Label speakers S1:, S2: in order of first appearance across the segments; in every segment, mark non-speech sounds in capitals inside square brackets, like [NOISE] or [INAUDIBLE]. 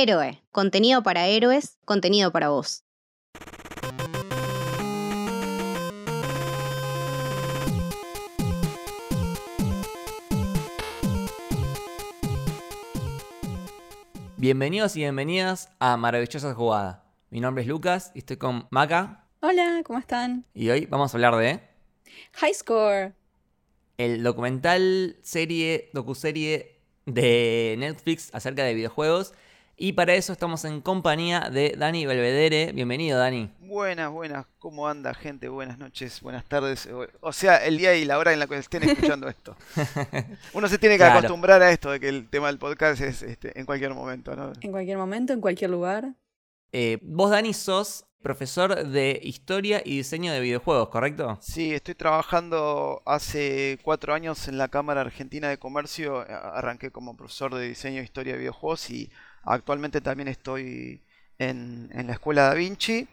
S1: Héroe, contenido para héroes, contenido para vos.
S2: Bienvenidos y bienvenidas a Maravillosa Jugada. Mi nombre es Lucas y estoy con Maca.
S3: Hola, ¿cómo están?
S2: Y hoy vamos a hablar de
S3: High Score.
S2: el documental serie, docuserie de Netflix acerca de videojuegos. Y para eso estamos en compañía de Dani Belvedere. Bienvenido, Dani.
S4: Buenas, buenas, ¿cómo anda gente? Buenas noches, buenas tardes. o- sea, el día y la hora en la que estén escuchando [LAUGHS] esto. Uno se tiene que
S2: Claro.
S4: acostumbrar a esto de que el tema del podcast es este, en cualquier momento, ¿no?
S3: En cualquier momento, en cualquier lugar.
S2: Eh, vos, Dani, sos profesor de historia y diseño de videojuegos, ¿correcto?
S4: Sí, estoy trabajando hace cuatro años en la Cámara Argentina de Comercio. Arranqué como profesor de diseño e historia de videojuegos y actualmente también estoy en, en la Escuela Da Vinci.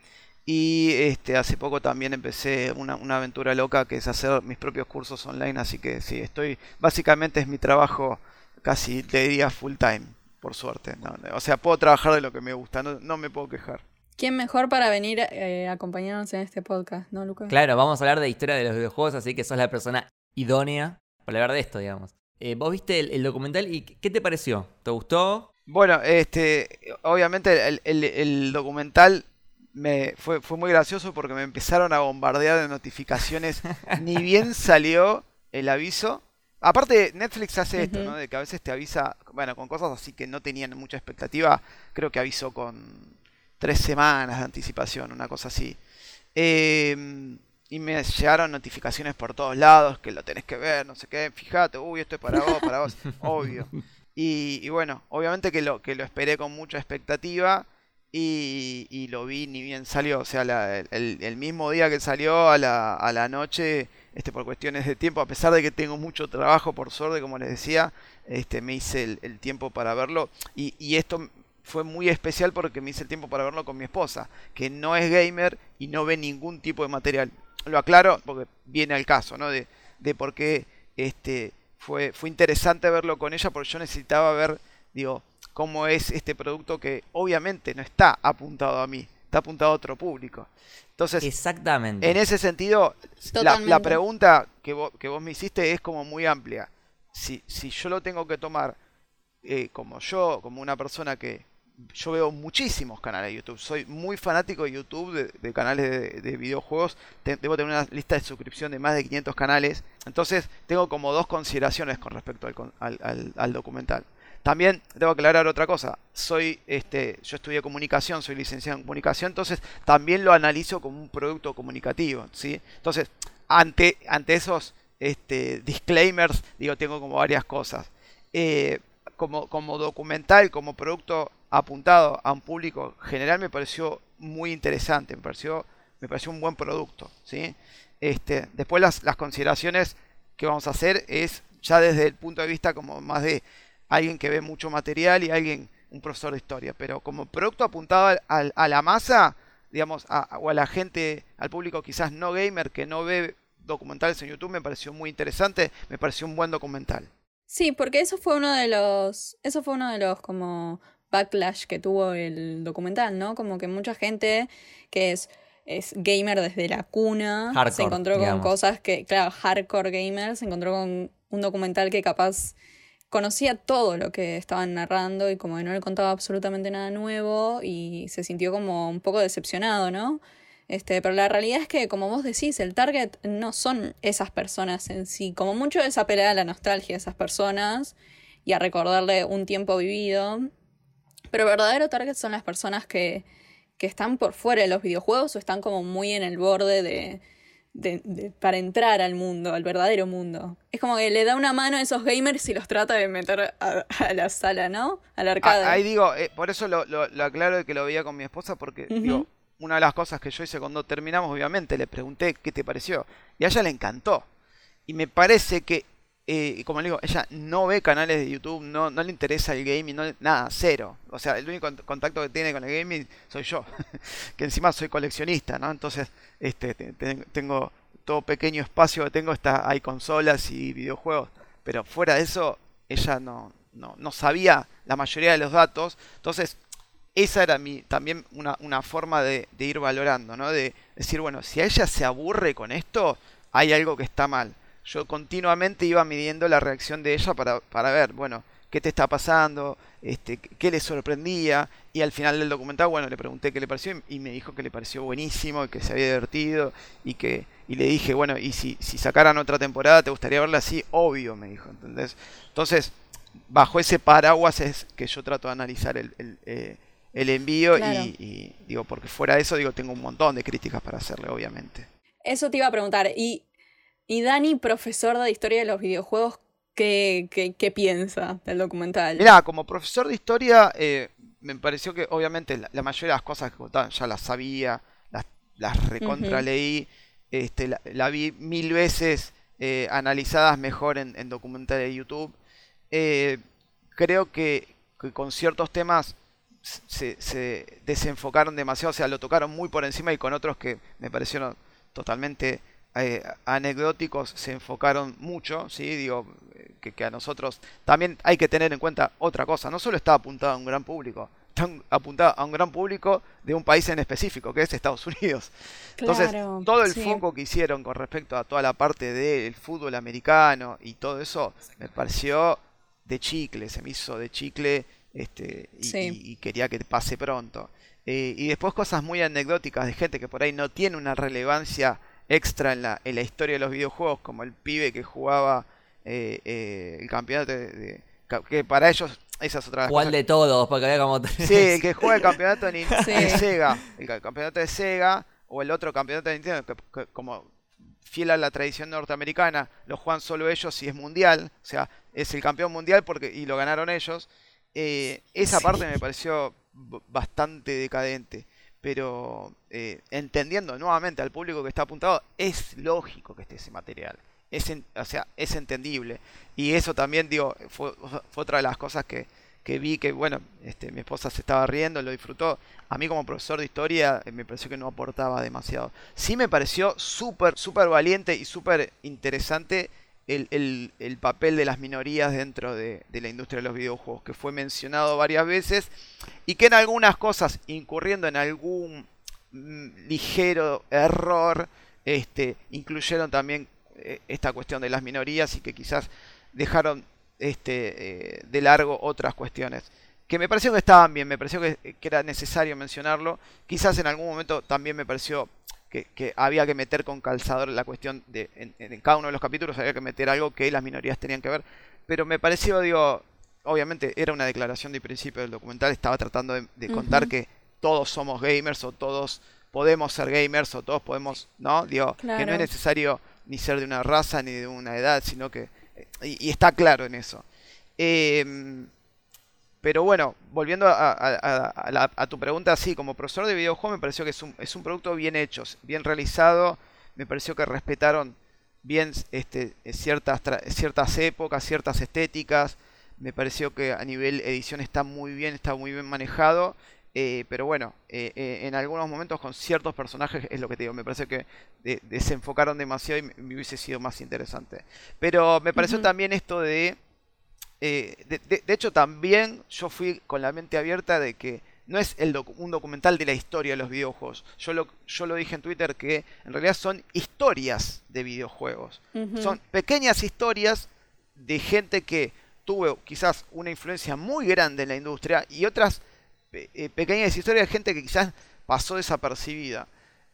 S4: Y este, hace poco también empecé una, una aventura loca que es hacer mis propios cursos online. Así que sí, estoy. Básicamente es mi trabajo casi, te diría, full time, por suerte. ¿no? O sea, puedo trabajar de lo que me gusta, no, no me puedo quejar.
S3: ¿Quién mejor para venir eh, a acompañarnos en este podcast, no, Lucas?
S2: Claro, vamos a hablar de historia de los videojuegos, así que sos la persona idónea para hablar de esto, digamos. Eh, vos viste el, el documental y ¿qué te pareció? ¿Te gustó?
S4: Bueno, este, obviamente el, el- el documental me fue, fue muy gracioso porque me empezaron a bombardear de notificaciones. [LAUGHS] Ni bien salió el aviso. Aparte, Netflix hace esto. ¿no? De que a veces te avisa, bueno, con cosas así que no tenían mucha expectativa. Creo que avisó con tres semanas de anticipación, una cosa así. Eh, y me llegaron notificaciones por todos lados, que lo tenés que ver, no sé qué, fíjate, uy, esto es para vos, para vos, [LAUGHS] obvio. Y, bueno, obviamente que lo, que lo esperé con mucha expectativa y, lo vi ni bien salió. O sea, el, el mismo día que salió a la, a la noche, este, por cuestiones de tiempo, a pesar de que tengo mucho trabajo, por suerte, como les decía, este, me hice el, el tiempo para verlo. Y, y esto fue muy especial porque me hice el tiempo para verlo con mi esposa, que no es gamer y no ve ningún tipo de material. Lo aclaro porque viene al caso, ¿no? De, de por qué este, fue, fue interesante verlo con ella, porque yo necesitaba ver, digo, cómo es este producto que obviamente no está apuntado a mí, está apuntado a otro público. Entonces,
S2: Exactamente.
S4: en ese sentido, la, la pregunta que vos, que vos me hiciste es como muy amplia. Si, si yo lo tengo que tomar eh, como yo, como una persona que yo veo muchísimos canales de YouTube, soy muy fanático de YouTube, de, canales de, de videojuegos, Te- debo tener una lista de suscripción de más de 500 canales, entonces tengo como dos consideraciones con respecto al- al documental. También debo aclarar otra cosa. Soy, este, yo estudié comunicación, soy licenciado en comunicación, entonces también lo analizo como un producto comunicativo, ¿sí? Entonces, ante, ante esos este, disclaimers, digo, tengo como varias cosas. Eh, como, como documental, como producto apuntado a un público general, me pareció muy interesante, me pareció, me pareció un buen producto, ¿sí? Este, después las, las consideraciones que vamos a hacer es ya desde el punto de vista como más de alguien que ve mucho material y alguien, un profesor de historia, pero como producto apuntado al- a la masa, digamos, a- o a la gente, al público quizás no gamer que no ve documentales en YouTube, me pareció muy interesante, me pareció un buen documental.
S3: Sí, porque eso fue uno de los. Eso fue uno de los como backlash que tuvo el documental, ¿no? Como que mucha gente que es, es gamer desde la cuna se encontró con
S2: digamos.
S3: cosas que, claro, hardcore gamer, se encontró con un documental que capaz conocía todo lo que estaban narrando y como que no le contaba absolutamente nada nuevo y se sintió como un poco decepcionado, ¿no? Este, pero la realidad es que, como vos decís, el target no son esas personas en sí. Como mucho es apelar a la nostalgia de esas personas y a recordarle un tiempo vivido. Pero el verdadero target son las personas que, que están por fuera de los videojuegos o están como muy en el borde de, de- de- para entrar al mundo, al verdadero mundo. Es como que le da una mano a esos gamers y los trata de meter a, a la sala, ¿no? Al arcade.
S4: Ah, ahí digo, eh, por eso lo, lo- lo aclaro de que lo veía con mi esposa, porque digo, una de las cosas que yo hice cuando terminamos, obviamente, le pregunté qué te pareció. Y a ella le encantó. Y me parece que, eh, como le digo, ella no ve canales de YouTube, no, no le interesa el gaming, no, nada, cero. O sea, el único cont- contacto que tiene con el gaming soy yo, [LAUGHS] que encima soy coleccionista, ¿no? Entonces, este, te- te- tengo todo pequeño espacio que tengo, está, hay consolas y videojuegos. Pero fuera de eso, ella no, no, no sabía la mayoría de los datos. Entonces, esa era mi, también una, forma de, ir valorando, ¿no? De decir, bueno, si a ella se aburre con esto, hay algo que está mal. Yo continuamente iba midiendo la reacción de ella para, para ver, bueno, qué te está pasando, este, qué le sorprendía. Y al final del documental, bueno, le pregunté qué le pareció y me dijo que le pareció buenísimo, y que se había divertido y que y le dije, bueno, y si, si sacaran otra temporada, ¿te gustaría verla así? Obvio, me dijo, ¿entendés? Entonces, bajo ese paraguas es que yo trato de analizar el, el, eh, el envío y, y, digo, porque fuera de eso, digo, tengo un montón de críticas para hacerle, obviamente.
S3: Eso te iba a preguntar. Y, y Dani, profesor de historia de los videojuegos, ¿qué, qué, qué piensa del documental?
S4: Mira, como profesor de historia, eh, me pareció que obviamente la, la, mayoría de las cosas que contaban ya las sabía, las, las recontra leí, este, la, la, vi mil veces eh, analizadas mejor en, en documentales de YouTube. Eh, creo que, que, con ciertos temas se, se, desenfocaron demasiado, o sea, lo tocaron muy por encima y con otros que me parecieron totalmente eh, anecdóticos se enfocaron mucho, ¿sí? Digo, que, que, a nosotros también hay que tener en cuenta otra cosa, no solo está apuntado a un gran público, está apuntado a un gran público de un país en específico, que es Estados Unidos. Entonces,
S3: Claro,
S4: todo el
S3: sí.
S4: foco que hicieron con respecto a toda la parte del fútbol americano y todo eso, me pareció de chicle, se me hizo de chicle este, y,
S3: Sí.
S4: y- y quería que pase pronto. Eh, y después cosas muy anecdóticas de gente que por ahí no tiene una relevancia extra en la, en la historia de los videojuegos, como el pibe que jugaba eh, eh, el campeonato de, que para ellos esa es otra de las
S2: ¿Cuál
S4: cosas
S2: de todos? Porque había como tres.
S4: Sí, el que juega el campeonato [LAUGHS] de,
S3: Sí.
S4: de Sega, el ca- campeonato de Sega o el otro campeonato de Nintendo, que, que como fiel a la tradición norteamericana, lo juegan solo ellos y es mundial, o sea, es el campeón mundial porque y lo ganaron ellos. Eh, [LAUGHS] esa
S3: Sí.
S4: parte me pareció bastante decadente, pero eh, entendiendo nuevamente al público que está apuntado, es lógico que esté ese material. Es, en- o sea, es entendible. Y eso también, digo, fue, fue otra de las cosas que, que vi que, bueno, este, mi esposa se estaba riendo, lo disfrutó. A mí como profesor de historia eh, me pareció que no aportaba demasiado. Sí me pareció súper, súper valiente y súper interesante el, el- el papel de las minorías dentro de, de la industria de los videojuegos, que fue mencionado varias veces y que en algunas cosas, incurriendo en algún mm, ligero error, este, incluyeron también eh, esta cuestión de las minorías y que quizás dejaron este, eh, de largo otras cuestiones. Que me pareció que estaban bien, me pareció que, que era necesario mencionarlo. Quizás en algún momento también me pareció que, que había que meter con calzador la cuestión de en, en cada uno de los capítulos había que meter algo que las minorías tenían que ver. Pero me pareció, digo, obviamente era una declaración de principio del documental, estaba tratando de, de contar que todos somos gamers o todos podemos ser gamers o todos podemos, ¿no? Digo, que no es necesario ni ser de una raza ni de una edad, sino que... Y, y está claro en eso. Em, pero bueno, volviendo a, a- a- a la- a tu pregunta, sí, como profesor de videojuegos me pareció que es un, es un producto bien hecho, bien realizado, me pareció que respetaron bien este, ciertas, ciertas épocas, ciertas estéticas, me pareció que a nivel edición está muy bien, está muy bien manejado, eh, pero bueno, eh, eh, en algunos momentos con ciertos personajes es lo que te digo, me parece que de- desenfocaron demasiado y me, me hubiese sido más interesante. Pero me pareció también esto de, eh, de, de- de hecho también yo fui con la mente abierta de que no es el docu- un documental de la historia de los videojuegos. Yo lo, yo lo dije en Twitter que en realidad son historias de videojuegos. Son pequeñas historias de gente que tuvo quizás una influencia muy grande en la industria y otras eh, pequeñas historias de gente que quizás pasó desapercibida.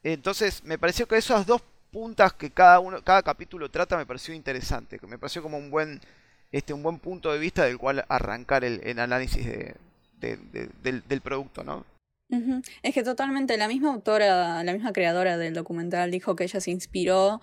S4: Entonces me pareció que esas dos puntas que cada uno, cada capítulo trata me pareció interesante, que me pareció como un buen, este, un buen punto de vista del cual arrancar el, análisis de, de- de- del, producto, ¿no?
S3: Es que totalmente la misma autora, la misma creadora del documental dijo que ella se inspiró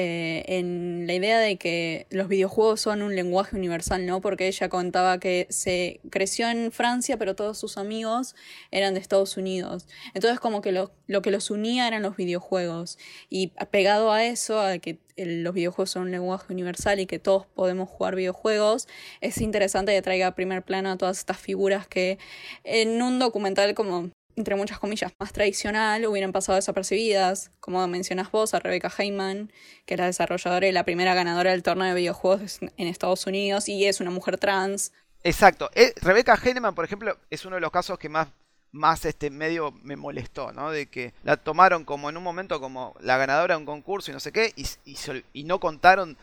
S3: eh, en la idea de que los videojuegos son un lenguaje universal, ¿no? Porque ella contaba que se creció en Francia, pero todos sus amigos eran de Estados Unidos. Entonces como que lo, lo que los unía eran los videojuegos. Y pegado a eso, a que los videojuegos son un lenguaje universal y que todos podemos jugar videojuegos, es interesante que traiga a primer plano a todas estas figuras que en un documental como entre muchas comillas, más tradicional, hubieran pasado desapercibidas, como mencionas vos, a Rebecca Heyman, que es la desarrolladora y la primera ganadora del torneo de videojuegos en Estados Unidos, y es una mujer trans.
S4: Exacto. Eh, Rebecca Heinemann, por ejemplo, es uno de los casos que más más este medio me molestó, ¿no? De que la tomaron como en un momento como la ganadora de un concurso y no sé qué, y no contaron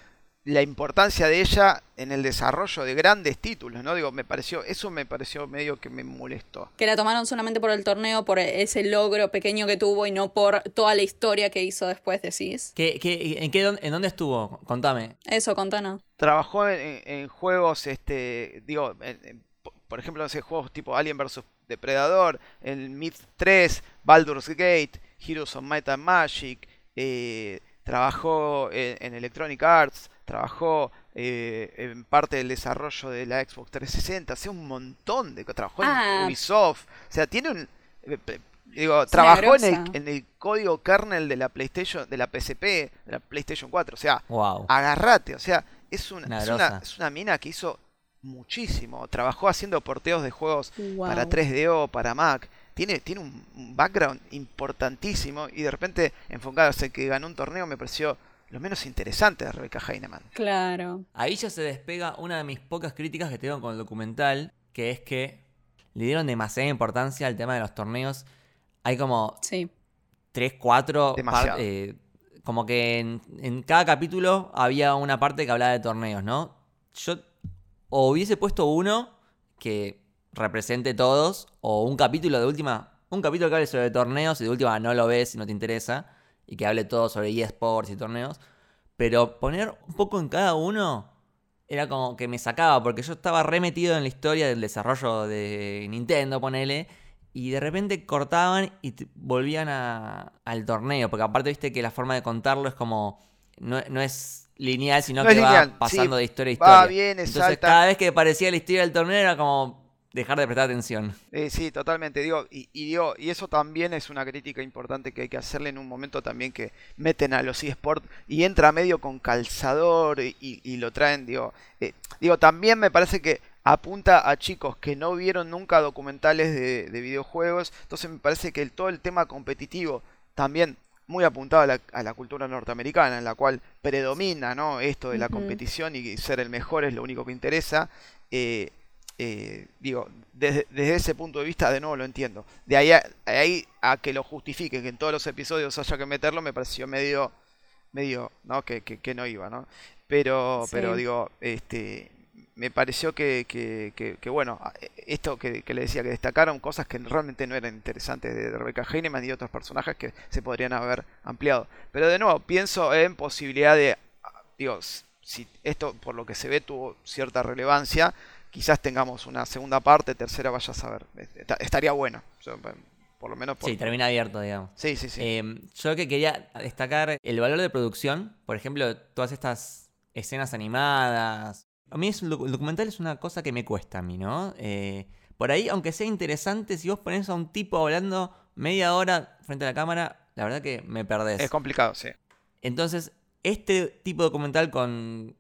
S4: la importancia de ella en el desarrollo de grandes títulos, ¿no? Digo, me pareció, eso me pareció medio que me molestó.
S3: Que la tomaron solamente por el torneo, por ese logro pequeño que tuvo y no por toda la historia que hizo después, decís.
S2: ¿Qué, qué, en, qué, dónde- ¿En dónde estuvo? Contame.
S3: Eso, contanos.
S4: Trabajó en, en- en juegos, este, digo, en- en- po- por ejemplo, no sé, juegos tipo Alien vs Depredador, el Myth 3, Baldur's Gate, Heroes of Might and Magic, eh, trabajó en, en Electronic Arts, trabajó eh, en parte del desarrollo de la Xbox 360, hace un montón de trabajó
S3: Ah.
S4: en Ubisoft, o sea, tiene un eh, digo, trabajó en el, en el código kernel de la PlayStation, de la PSP, de la PlayStation 4, o sea,
S2: Wow.
S4: agarrate, o sea, es una, es, una, es una mina que hizo muchísimo, trabajó haciendo porteos de juegos
S3: Wow.
S4: para 3DO, para Mac, tiene, tiene un, un background importantísimo y de repente enfocarse que ganó un torneo me pareció lo menos interesante de Rebecca Heinemann.
S3: Claro.
S2: Ahí ya se despega una de mis pocas críticas que tengo con el documental, que es que le dieron demasiada importancia al tema de los torneos. Hay como
S3: Sí.
S2: 3, 4...
S4: Demasiado.
S2: como que en, en cada capítulo había una parte que hablaba de torneos, ¿no? Yo o hubiese puesto uno que represente todos, o un capítulo de última, un capítulo que hable sobre torneos y de última no lo ves si no te interesa, y que hable todo sobre eSports y torneos. Pero poner un poco en cada uno era como que me sacaba, porque yo estaba remetido en la historia del desarrollo de Nintendo, ponele, y de repente cortaban y volvían a- al torneo, porque aparte viste que la forma de contarlo es como, no, no es lineal, sino
S4: No
S2: que va pasando
S4: sí,
S2: de historia a
S4: va,
S2: historia.
S4: viene,
S2: Entonces
S4: salta.
S2: cada vez que parecía la historia del torneo era como dejar de prestar atención.
S4: Eh, sí, totalmente, digo, y, y digo, y eso también es una crítica importante que hay que hacerle en un momento también que meten a los eSports y entra medio con calzador y, y- y lo traen, digo, eh, digo, también me parece que apunta a chicos que no vieron nunca documentales de, de videojuegos, entonces me parece que el- todo el tema competitivo también muy apuntado a la, a la cultura norteamericana, en la cual predomina ¿no? esto de la competición y ser el mejor es lo único que interesa. eh, eh, digo, desde, desde ese punto de vista, de nuevo lo entiendo. De ahí a, ahí a que lo justifique, que en todos los episodios haya que meterlo, me pareció medio, medio, ¿no? Que, que, que no iba, ¿no? Pero,
S3: Sí.
S4: pero digo, este, me pareció que, que, que- que, bueno, esto que, que le decía, que destacaron cosas que realmente no eran interesantes de Rebecca Heinemann y otros personajes que se podrían haber ampliado. Pero de nuevo, pienso en posibilidad de, digo, si esto por lo que se ve tuvo cierta relevancia, quizás tengamos una segunda parte, tercera, vaya a saber. Esta- Estaría bueno, yo, por lo menos por...
S2: Sí, termina abierto, digamos.
S4: Sí, sí, sí.
S2: Eh, yo que quería destacar el valor de producción, por ejemplo, todas estas escenas animadas. A mí es el documental es una cosa que me cuesta a mí, ¿no? Eh, por ahí, aunque sea interesante, si vos pones a un tipo hablando media hora frente a la cámara, la verdad que me perdés.
S4: es complicado, sí.
S2: Entonces, este tipo de documental con,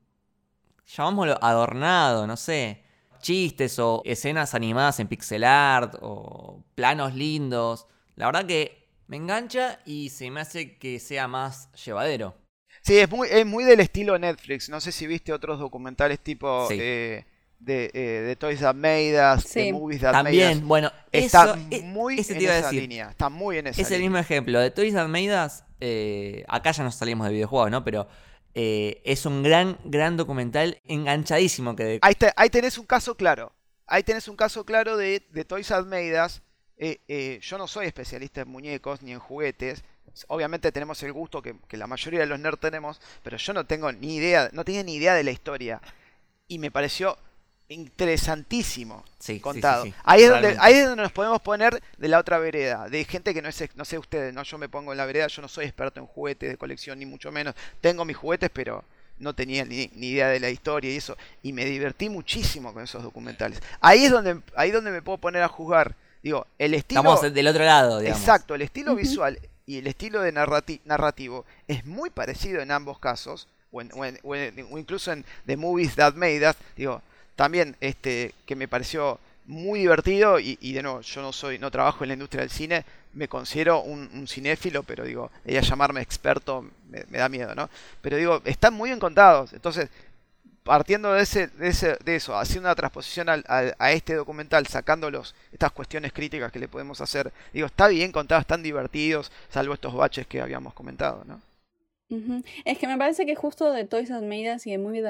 S2: llamámoslo adornado, no sé, chistes o escenas animadas en pixel art o planos lindos, la verdad que me engancha y se me hace que sea más llevadero.
S4: Sí, es muy, es muy del estilo Netflix. No sé si viste otros documentales tipo
S2: Sí.
S4: eh, de, eh, de Toys That Made Us, de. Movies That Made
S2: También,
S4: Us.
S2: bueno,
S4: Está
S2: eso, e-
S4: muy
S2: ese
S4: en
S2: te iba a
S4: esa
S2: decir.
S4: línea. Está muy en esa
S2: Es el mismo ejemplo. De Toys That Made Us, eh, acá ya nos salimos de videojuegos, ¿no? Pero eh, es un gran, gran documental enganchadísimo que de-
S4: Ahí, te- ahí tenés un caso claro. Ahí tenés un caso claro de, de Toys Us. Eh, eh, yo no soy especialista en muñecos ni en juguetes. Obviamente tenemos el gusto que, que la mayoría de los nerds tenemos, pero yo no tengo ni idea, no tenía ni idea de la historia. Y me pareció interesantísimo
S2: Sí,
S4: contado.
S2: sí, sí,
S4: ahí, es donde, ahí es donde nos podemos poner de la otra vereda, de gente que no es, no sé ustedes, no yo me pongo en la vereda, yo no soy experto en juguetes de colección ni mucho menos. Tengo mis juguetes, pero no tenía ni, ni idea de la historia y eso. Y me divertí muchísimo con esos documentales. Ahí es donde, ahí es donde me puedo poner a jugar. Digo, el estilo.
S2: Estamos del otro lado, digamos.
S4: Exacto, el estilo visual y el estilo de narrati- narrativo es muy parecido en ambos casos, o, en- o en- o en- o incluso en The Movies That Made Us, digo, también este, que me pareció muy divertido y, de nuevo, yo no soy, no trabajo en la industria del cine, me considero un, cinéfilo, pero digo, ella llamarme experto me, da miedo, ¿no? Pero digo, están muy bien contados, entonces partiendo de, ese, de, ese, de eso, haciendo una transposición al, a este documental, sacando los, estas cuestiones críticas que le podemos hacer, digo, está bien contados, están divertidos, salvo estos baches que habíamos comentado, ¿no?
S3: Es que me parece que justo de Toys Us y de Movie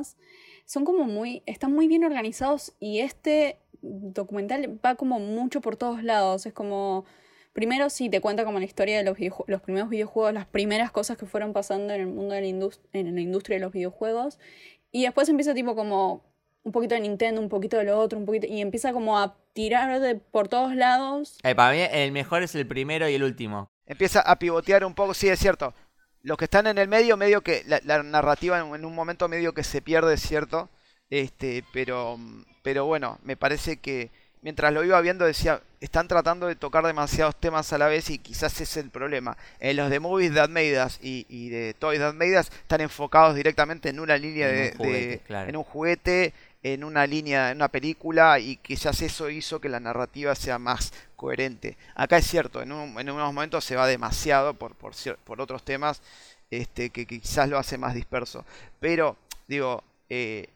S3: Us son como muy, están muy bien organizados y este documental va como mucho por todos lados. Es como, primero sí te cuenta como la historia de los, los primeros videojuegos, las primeras cosas que fueron pasando en el mundo de la, indus- en la industria de los videojuegos y después empieza tipo como un poquito de Nintendo, un poquito de lo otro, un poquito y empieza como a tirar de por todos lados.
S2: Eh, para mí el mejor es el primero y el último.
S4: Empieza a pivotear un poco, sí, es cierto. Los que están en el medio, medio que la, la narrativa en, un momento medio que se pierde, cierto. Este, pero, pero bueno, me parece que mientras lo iba viendo decía, están tratando de tocar demasiados temas a la vez y quizás ese es el problema. En los de Movies That Made Us y, y de Toys That Made Us están enfocados directamente en una línea
S2: En un
S4: de,
S2: juguete,
S4: de-
S2: claro.
S4: en un juguete, en una línea, en una película y quizás eso hizo que la narrativa sea más coherente. Acá es cierto, en, un- en unos momentos se va demasiado por, por, por otros temas este, que, que quizás lo hace más disperso. Pero, digo, eh,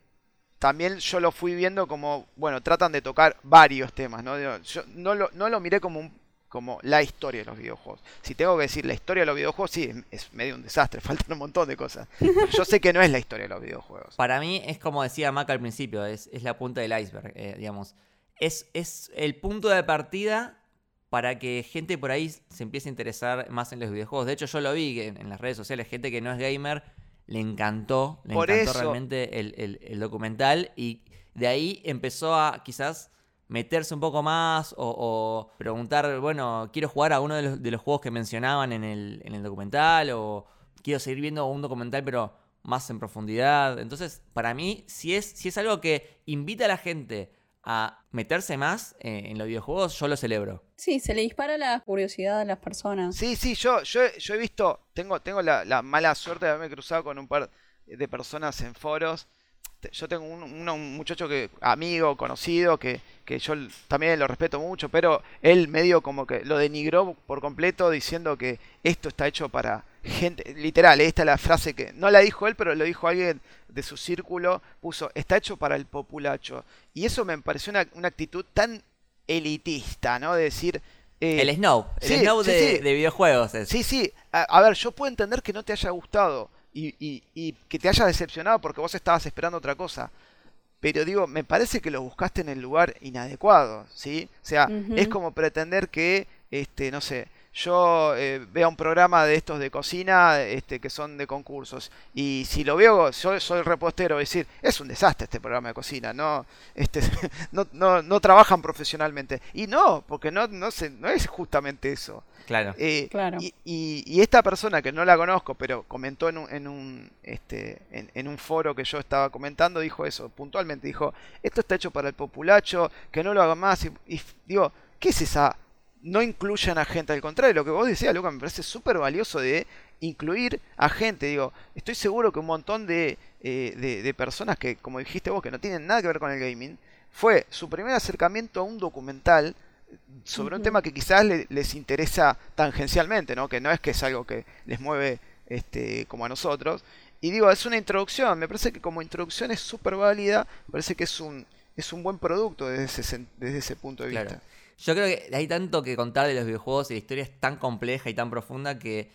S4: también yo lo fui viendo como, bueno, tratan de tocar varios temas, ¿no? Yo no lo, no lo miré como un como la historia de los videojuegos. Si tengo que decir la historia de los videojuegos, sí, es, medio un desastre, [LAUGHS] faltan un montón de cosas. Yo sé que no es la historia de los videojuegos.
S2: Para mí es como decía Mac al principio, es, es la punta del iceberg, eh, digamos. Es, es el punto de partida para que gente por ahí se empiece a interesar más en los videojuegos. De hecho, yo lo vi en, en las redes sociales, gente que no es gamer, le encantó, le
S4: Por
S2: encantó
S4: eso-
S2: realmente el, el- el documental y de ahí empezó a quizás meterse un poco más o, o preguntar, bueno, quiero jugar a uno de los, de los juegos que mencionaban en el, en el documental o quiero seguir viendo un documental pero más en profundidad. Entonces, para mí, si es, si es algo que invita a la gente a meterse más eh, en los videojuegos, yo lo celebro.
S3: Sí, se le dispara la curiosidad a las personas.
S4: Sí, sí, yo, yo, he- yo he visto, tengo, tengo la, la mala suerte de haberme cruzado con un par de personas en foros. Yo tengo un, uno- un muchacho que, amigo, conocido, que, que yo también lo respeto mucho, pero él medio como que lo denigró por completo diciendo que esto está hecho para gente, literal, esta es la frase que no la dijo él, pero lo dijo alguien de su círculo, puso, está hecho para el populacho. Y eso me pareció una, una actitud tan elitista, ¿no? De decir... eh,
S2: el Snow, el
S4: sí,
S2: Snow
S4: sí,
S2: de,
S4: sí.
S2: de videojuegos es.
S4: Sí, sí. A, a ver, yo puedo entender que no te haya gustado y, y- y que te haya decepcionado porque vos estabas esperando otra cosa. Pero digo, me parece que lo buscaste en el lugar inadecuado, ¿sí? O sea, es como pretender que, este, no sé, yo eh, vea un programa de estos de cocina, este, que son de concursos, y si lo veo, yo soy repostero, decir, es un desastre este programa de cocina, no, este, [LAUGHS] no, no, no trabajan profesionalmente. Y no, porque no, no, se, no es justamente eso.
S2: Claro.
S4: Eh,
S3: Claro.
S4: y, y- y esta persona que no la conozco, pero comentó en un, en un, este, en, en un foro que yo estaba comentando, dijo eso, puntualmente dijo, esto está hecho para el populacho, que no lo haga más. Y, y digo, ¿qué es esa? No incluyan a gente, al contrario, lo que vos decías, Luca, me parece súper valioso de incluir a gente. Digo, estoy seguro que un montón de, eh, de, de personas que, como dijiste vos, que no tienen nada que ver con el gaming, fue su primer acercamiento a un documental sobre un tema que quizás le- les interesa tangencialmente, ¿no? Que no es que es algo que les mueve este, como a nosotros. Y digo, es una introducción, me parece que como introducción es súper válida, me parece que es un, es un buen producto desde ese, sen- desde ese punto de
S2: Claro.
S4: vista.
S2: Yo creo que hay tanto que contar de los videojuegos y la historia es tan compleja y tan profunda que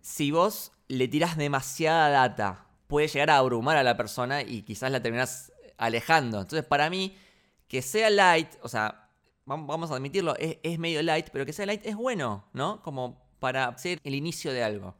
S2: si vos le tirás demasiada data, puede llegar a abrumar a la persona y quizás la terminás alejando. Entonces, para mí, que sea light, o sea, vam- vamos a admitirlo, es, medio light, pero que sea light es bueno, ¿no? Como para ser el inicio de algo.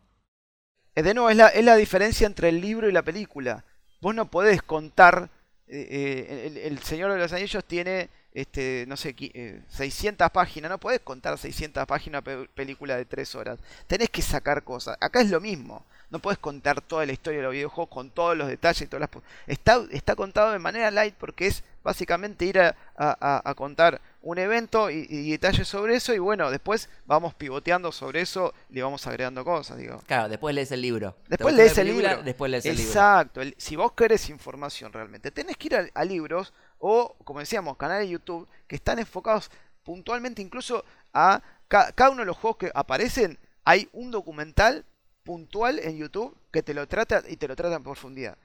S4: Eh, De nuevo, es la, es la diferencia entre el libro y la película. Vos no podés contar. eh, eh, el Señor de los Anillos tiene, este, no sé, qui- eh, 600 páginas. No podés contar 600 páginas pe- película de 3 horas. Tenés que sacar cosas. Acá es lo mismo. No podés contar toda la historia de los videojuegos con todos los detalles y todas las. Está, está contado de manera light porque es básicamente ir a, a- contar un evento y, y detalles sobre eso. Y bueno, después vamos pivoteando sobre eso y le vamos agregando cosas, digo.
S2: Claro, después lees el libro. ¿Te
S4: Después lees el
S2: película?
S4: libro.
S2: Después lees el libro.
S4: Exacto. si vos querés información realmente, tenés que ir a, a libros o, como decíamos, canales de YouTube que están enfocados puntualmente incluso a ca- cada uno de los juegos que aparecen. Hay un documental puntual en YouTube que te lo trata y te lo trata en profundidad.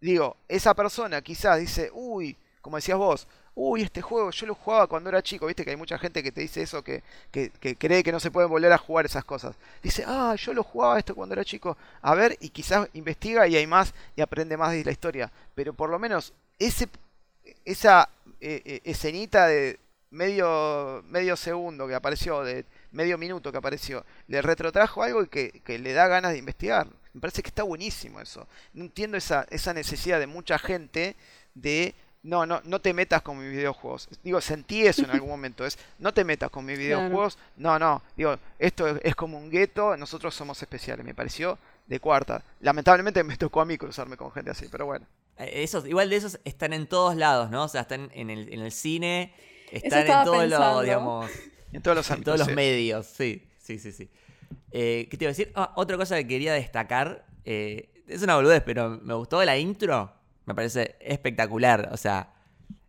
S4: digo, esa persona quizás dice, uy, como decías vos, uy, este juego yo lo jugaba cuando era chico, viste que hay mucha gente que te dice eso, que, que, que cree que no se pueden volver a jugar esas cosas. Dice, ah, yo lo jugaba esto cuando era chico, a ver, y quizás investiga y hay más y aprende más de la historia. Pero por lo menos ese, esa eh, eh, escenita de medio, medio segundo que apareció, de medio minuto que apareció, le retrotrajo algo y que, que le da ganas de investigar. Me parece que está buenísimo eso. No entiendo esa, esa necesidad de mucha gente de no, no, no te metas con mis videojuegos. Digo, sentí eso en algún [LAUGHS] momento. Es, no te metas con mis videojuegos. No, no. Digo, esto es, es como un gueto. Nosotros somos especiales. Me pareció de cuarta. Lamentablemente me tocó a mí cruzarme con gente así, pero bueno.
S2: Eh, Esos, igual de esos están en todos lados, ¿no? O sea, están en el, en el cine, están en todos los, digamos,
S4: En todos los
S2: en todos los
S4: sí.
S2: medios, sí, sí, sí, sí. Eh, ¿Qué te iba a decir? Ah, otra cosa que quería destacar, eh, es una boludez, pero me gustó la intro, me parece espectacular, o sea,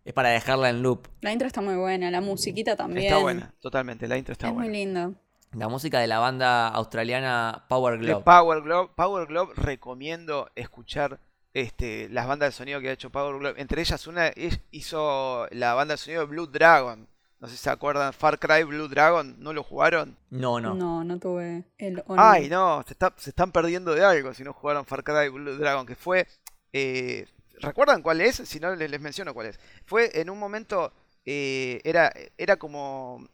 S2: es para dejarla en loop.
S3: La intro está muy buena, la musiquita también.
S4: Está buena, totalmente. La intro está
S3: es
S4: buena.
S3: muy linda.
S2: La música de la banda australiana Power
S4: De
S2: Glove.
S4: Power Glove, Power Glove recomiendo escuchar este, las bandas de sonido que ha hecho Power Glove. Entre ellas una hizo la banda de sonido de Blue Dragon. No sé si se acuerdan, Far Cry Blue Dragon, ¿no lo jugaron?
S2: no, no,
S3: No, no tuve el honor.
S4: Ay, no, se, está- se están perdiendo de algo si no jugaron Far Cry Blue Dragon, que fue... eh, ¿Recuerdan cuál es? Si no, les, les menciono cuál es. Fue en un momento, eh, era, era como...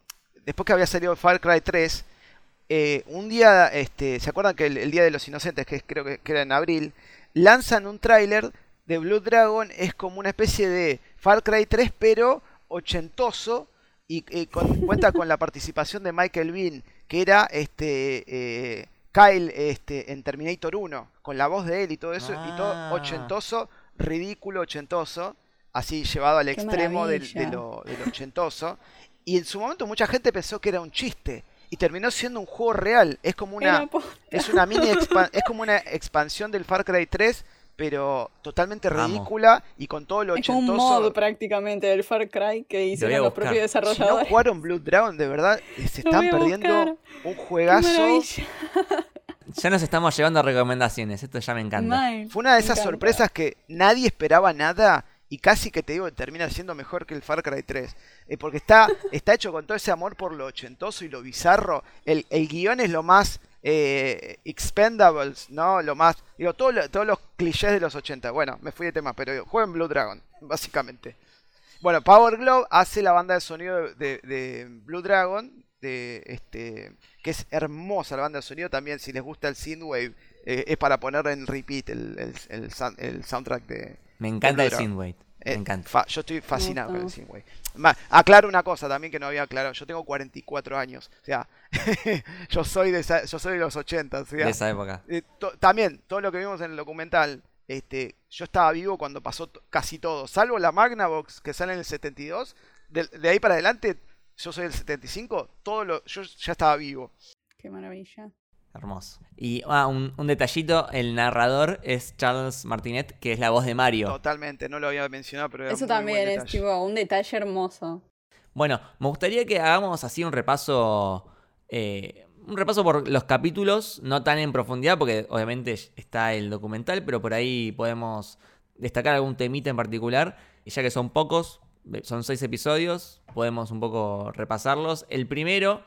S4: Después que había salido Far Cry 3, eh, un día, este, ¿se acuerdan que el, el Día de los Inocentes, que es- creo que, que era en abril, lanzan un tráiler de Blue Dragon, es como una especie de Far Cry 3, pero ochentoso, y con- [LAUGHS] cuenta con la participación de Michael Bean, que era este eh, Kyle este, en Terminator 1, con la voz de él y todo eso, y
S2: Ah.
S4: todo ochentoso, ridículo ochentoso, así llevado al
S3: Qué
S4: extremo del, de lo, de lo ochentoso. Y en su momento mucha gente pensó que era un chiste. Y terminó siendo un juego real. Es como una. Es una mini es como una expansión del Far Cry 3, pero totalmente ridícula y con todo lo
S3: Es como un
S4: ochentoso.
S3: mod prácticamente del Far Cry que hicieron los
S2: buscar.
S3: propios
S4: Si no
S3: desarrolladores.
S4: jugaron Blue Dragon, de verdad, se
S3: Lo
S4: están perdiendo un juegazo.
S2: Ya nos estamos llevando a recomendaciones, esto ya me encanta.
S3: Mal.
S4: Fue una de esas sorpresas que nadie esperaba nada y casi que te digo termina siendo mejor que el Far Cry 3. Eh, porque está, [LAUGHS] está hecho con todo ese amor por lo ochentoso y lo bizarro. El, el guion es lo más eh, expendables, ¿no? Lo más. Digo, todo lo- todos los clichés de los 80. Bueno, me fui de tema, pero digo, jueguen Blue Dragon, básicamente. Bueno, Power Glove hace la banda de sonido de, de Blue Dragon, de este, que es hermosa la banda de sonido también. Si les gusta el synthwave, eh, es para poner en repeat el, el, el sound- el soundtrack de.
S2: Me encanta el. Synthwave, me
S4: eh,
S2: encanta.
S4: fa- yo estoy fascinado con el synthwave. Aclaro una cosa también que no había aclarado. Yo tengo 44 años, o sea, [LAUGHS] yo soy de esa- yo soy de los 80, o sea,
S2: De esa época.
S4: eh, to- también, todo lo que vimos en el documental, este, yo estaba vivo cuando pasó casi todo, salvo la Magnavox que sale en el 72, de, de ahí para adelante, yo soy del 75, todo lo, yo ya estaba vivo.
S3: Qué maravilla.
S2: Hermoso. Y ah, un, un detallito, el narrador es Charles Martinet, que es la voz de Mario.
S4: Totalmente, no lo había mencionado, pero era
S3: Eso
S4: muy buen
S3: también es tipo un detalle hermoso.
S2: Bueno, me gustaría que hagamos así un repaso. eh, un repaso por los capítulos, no tan en profundidad, porque obviamente está el documental, pero por ahí podemos destacar algún temita en particular. Y ya que son pocos, eh, son seis episodios, podemos un poco repasarlos. El primero,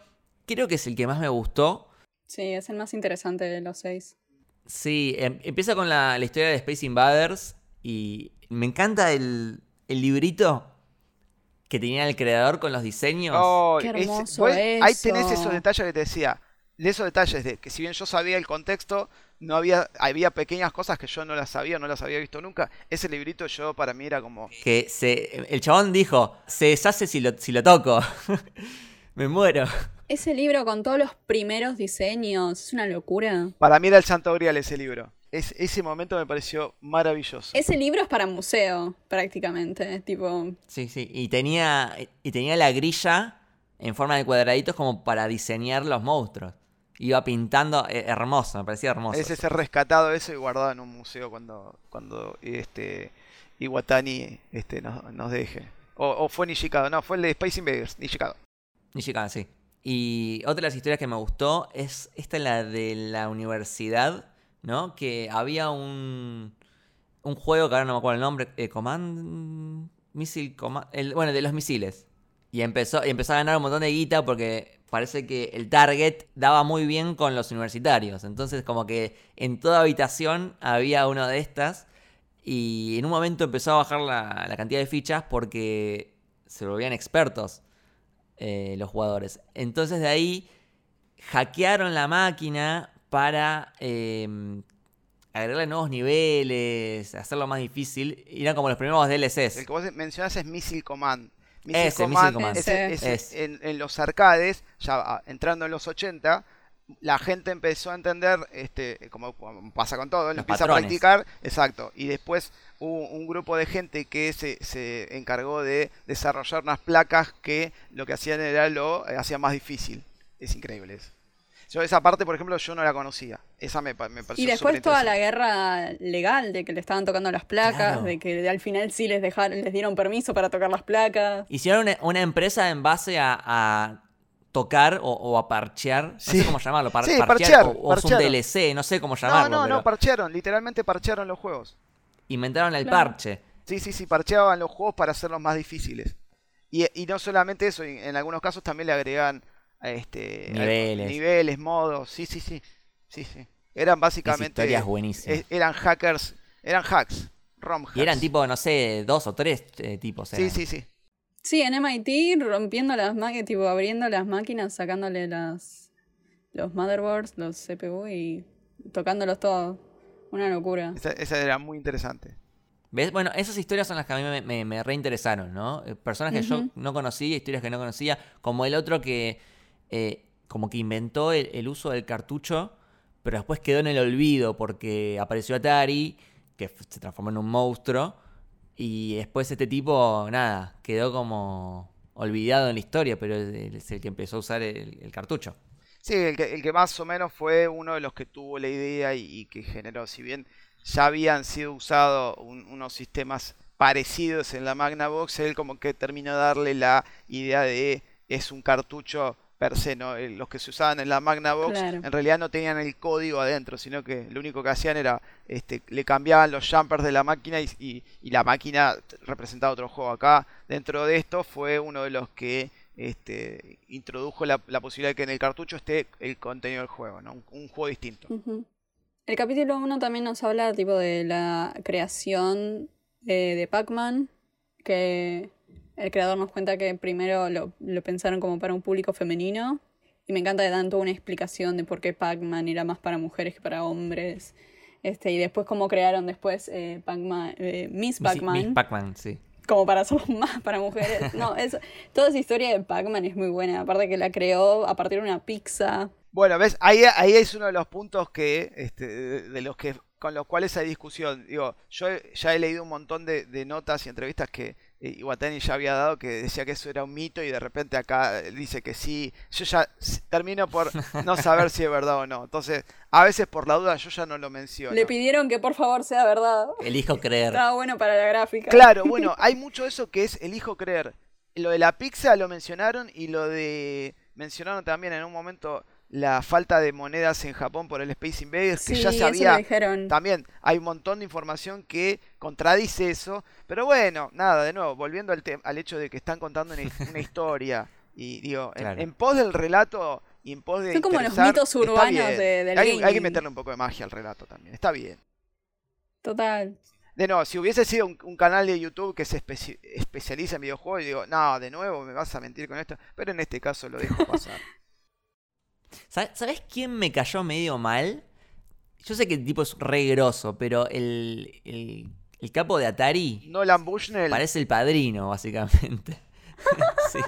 S2: creo que es el que más me gustó.
S3: Sí, es el más interesante de los seis.
S2: Sí, em- empieza con la, la historia de Space Invaders y me encanta el, el librito que tenía el creador con los diseños.
S4: Oh,
S3: Qué hermoso
S4: vos- Ahí tenés esos detalles que te decía. De esos detalles de que si bien yo sabía el contexto, no había, había pequeñas cosas que yo no las sabía, no las había visto nunca. Ese librito yo para mí era como.
S2: Que se, el chabón dijo, se deshace si lo, si lo toco. [LAUGHS] me muero.
S3: Ese libro con todos los primeros diseños es una locura.
S4: Para mí era el santo grial ese libro. Es, ese momento me pareció maravilloso.
S3: Ese libro es para museo, prácticamente. Tipo,
S2: Sí, sí. Y tenía, y tenía la grilla en forma de cuadraditos como para diseñar los monstruos. Iba pintando, eh, hermoso, me parecía hermoso.
S4: Es ese rescatado eso y guardado en un museo cuando, cuando este Iwatani este, nos, nos deje. O, o fue Nishikado, no, fue el de Space Invaders, Nishikado.
S2: Nishikada, sí. Y otra de las historias que me gustó es esta la de la universidad, ¿no? Que había un un juego que ahora no me acuerdo el nombre, eh, Command... Missile Command... bueno, de los misiles. Y empezó, y empezó a ganar un montón de guita porque parece que el target daba muy bien con los universitarios. Entonces como que en toda habitación había uno de estas. Y en un momento empezó a bajar la, la cantidad de fichas porque se volvían expertos eh, los jugadores. Entonces de ahí hackearon la máquina para eh, agregarle nuevos niveles, hacerlo más difícil. Y eran como los primeros DLCs.
S4: El que vos mencionás es Missile Command.
S2: Ese, Missile Command.
S4: ese- ese-
S2: Es.
S4: en, en los arcades, ya entrando en los 80, la gente empezó a entender, este, como, como pasa con todo, lo empieza
S2: patrones.
S4: a practicar, exacto, y después hubo un grupo de gente que se, se encargó de desarrollar unas placas que lo que hacían era lo eh, hacía más difícil. Es increíble eso. Yo esa parte, por ejemplo, yo no la conocía. Esa me, me pareció
S3: Y después toda la guerra legal de que le estaban tocando las placas,
S2: Claro.
S3: de que al final sí les dejaron, les dieron permiso para tocar las placas.
S2: Hicieron una, una empresa en base a, a tocar o, o a parchear. No
S4: Sí.
S2: sé cómo llamarlo. par-
S4: Sí,
S2: parchear,
S4: parchear,
S2: o, o es un. DLC, no sé cómo
S4: No,
S2: llamarlo.
S4: no, no,
S2: pero
S4: parchearon, literalmente parchearon los juegos.
S2: Inventaron el
S3: Claro.
S2: parche.
S4: Sí, sí, sí, parcheaban los juegos para hacerlos más difíciles. Y, y no solamente eso, en, algunos casos también le agregaban este,
S2: Niveles.
S4: niveles, modos, sí, sí, sí, sí, sí. Eran básicamente,
S2: historia es buenísima.
S4: eh, eran hackers, eran hacks, ROM hacks.
S2: Y eran tipo, no sé, dos o tres eh, tipos.
S4: Sí,
S2: eran.
S4: sí, sí.
S3: Sí, en MIT rompiendo las máquinas, tipo abriendo las máquinas, sacándole las los motherboards, los CPU y tocándolos todos. Una locura.
S4: Esa, esa era muy interesante.
S2: ¿Ves? Bueno, esas historias son las que a mí me, me- me reinteresaron, ¿no? Eh, Personas que yo no conocía, historias que no conocía, como el otro que eh, como que inventó el, el uso del cartucho, pero después quedó en el olvido porque apareció Atari, que se transformó en un monstruo, y después este tipo, nada, quedó como olvidado en la historia, pero es es el que empezó a usar el, el cartucho.
S4: Sí, el que, el que más o menos fue uno de los que tuvo la idea y, y que generó, si bien ya habían sido usados un- unos sistemas parecidos en la Magnavox, él como que terminó de darle la idea de es un cartucho per se, ¿no? Eh, Los que se usaban en la Magnavox
S3: Claro.
S4: en realidad no tenían el código adentro, sino que lo único que hacían era este, le cambiaban los jumpers de la máquina y, y- y la máquina representaba otro juego. Acá, dentro de esto, fue uno de los que este, introdujo la, la posibilidad de que en el cartucho esté el contenido del juego, ¿no? un, un juego distinto.
S3: El capítulo 1 también nos habla tipo de la creación eh, de Pac-Man, que el creador nos cuenta que primero lo, lo pensaron como para un público femenino, y me encanta que dan toda una explicación de por qué Pac-Man era más para mujeres que para hombres, este, y después cómo crearon después eh, Pac-Man, eh, Miss
S2: Miss-
S3: Pac-Man,
S2: Miss Pac-Man, sí.
S3: Como para hacerlo [LAUGHS] más para mujeres. No, es, toda esa historia de Pac-Man es muy buena, aparte que la creó a partir de una pizza.
S4: Bueno, ves, ahí, ahí es uno de los puntos que, este, de, los que, con los cuales hay discusión. Digo, yo ya he leído un montón de, notas y entrevistas que Iwatani ya había dado que decía que eso era un mito y de repente acá eh, dice que sí. Yo ya termino por no saber si es verdad o no. Entonces, a veces por la duda yo ya no lo menciono.
S3: Le pidieron que por favor sea verdad.
S2: Elijo creer.
S3: Estaba bueno para la gráfica.
S4: Claro, bueno, [LAUGHS] hay mucho de eso que es elijo creer. Lo de la pizza lo mencionaron y lo de mencionaron también en un momento la falta de monedas en Japón por el Space Invaders, que
S3: Sí,
S4: ya
S3: dijeron.
S4: también hay un montón de información que contradice eso, pero bueno, nada, de nuevo, volviendo al, te- al hecho de que están contando una, [LAUGHS] una historia y digo, en,
S2: Claro.
S4: en pos del relato y en pos de
S3: Son como los mitos urbanos de- del
S4: hay, hay que meterle un poco de magia al relato también, está bien.
S3: Total.
S4: De nuevo, si hubiese sido un, un canal de YouTube que se especi- especializa en videojuegos, digo, no, de nuevo me vas a mentir con esto, pero en este caso lo dejo [LAUGHS] pasar.
S2: ¿Sabes, ¿Sabes quién me cayó medio mal? Yo sé que el tipo es re grosso, pero el, el, el capo de Atari
S4: Nolan Bushnell,
S2: parece el padrino, básicamente. [LAUGHS] Sí.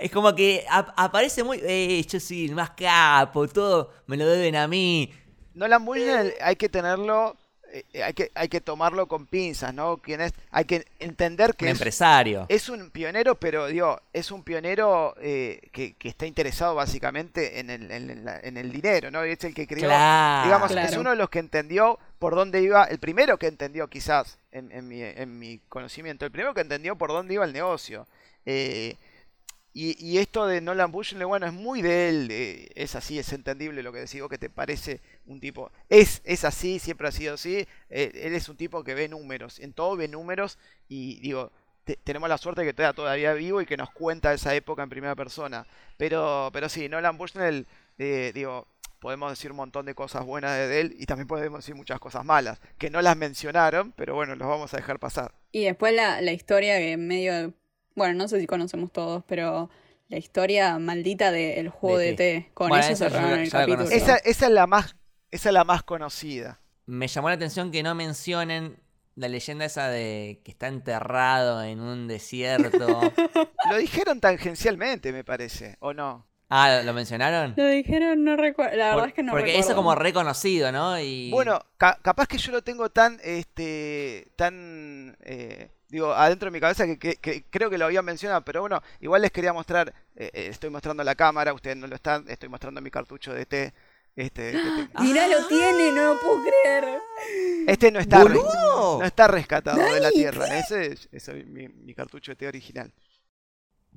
S2: Es como que ap- aparece muy. Eh, yo soy el más capo, todo me lo deben a mí.
S4: Nolan Bushnell hay que tenerlo, eh, hay, que, hay que tomarlo con pinzas, ¿no? Quien es, hay que entender que
S2: Un
S4: es,
S2: empresario.
S4: es un pionero, pero digo, es un pionero eh, que, que está interesado básicamente en el, en, la- en el dinero, ¿no? Y es el que creó,
S2: Claro.
S4: digamos, es uno de los que entendió por dónde iba, el primero que entendió quizás en, en mi, en mi conocimiento, el primero que entendió por dónde iba el negocio. Eh, Y, y esto de Nolan Bushnell, bueno, es muy de él, eh, es así, es entendible lo que decís que te parece un tipo, es, es así, siempre ha sido así, eh, él es un tipo que ve números, en todo ve números y digo, te- tenemos la suerte que está todavía vivo y que nos cuenta esa época en primera persona. Pero, pero sí, Nolan Bushnell, eh, digo, podemos decir un montón de cosas buenas de él y también podemos decir muchas cosas malas, que no las mencionaron, pero bueno, los vamos a dejar pasar.
S3: Y después la, la historia que medio, bueno, no sé si conocemos todos, pero la historia maldita del juego
S2: De
S3: de
S2: té.
S3: Con
S2: Bueno,
S3: eso cerraron el capítulo.
S4: Esa, esa es la más, esa es la más conocida.
S2: Me llamó la atención que no mencionen la leyenda esa de que está enterrado en un desierto. [LAUGHS]
S4: Lo dijeron tangencialmente, me parece, ¿o no?
S2: ah, ¿lo mencionaron?
S3: Lo dijeron, no recuerdo. La
S2: Por-
S3: verdad es que no
S2: porque
S3: recuerdo.
S2: eso es como reconocido, ¿no? Y...
S4: Bueno, ca- capaz que yo lo tengo tan, este, tan, eh, digo, adentro de mi cabeza que, que- que creo que lo había mencionado, pero bueno, igual les quería mostrar, eh, eh, estoy mostrando la cámara, ustedes no lo están, estoy mostrando mi cartucho de té, este, este, té. [GASPS]
S3: Mirá, lo tiene, no lo puedo creer.
S4: Este no está,
S2: ¡Boludo!
S4: no está rescatado de la tierra, ese es, ese es mi, mi cartucho de té original.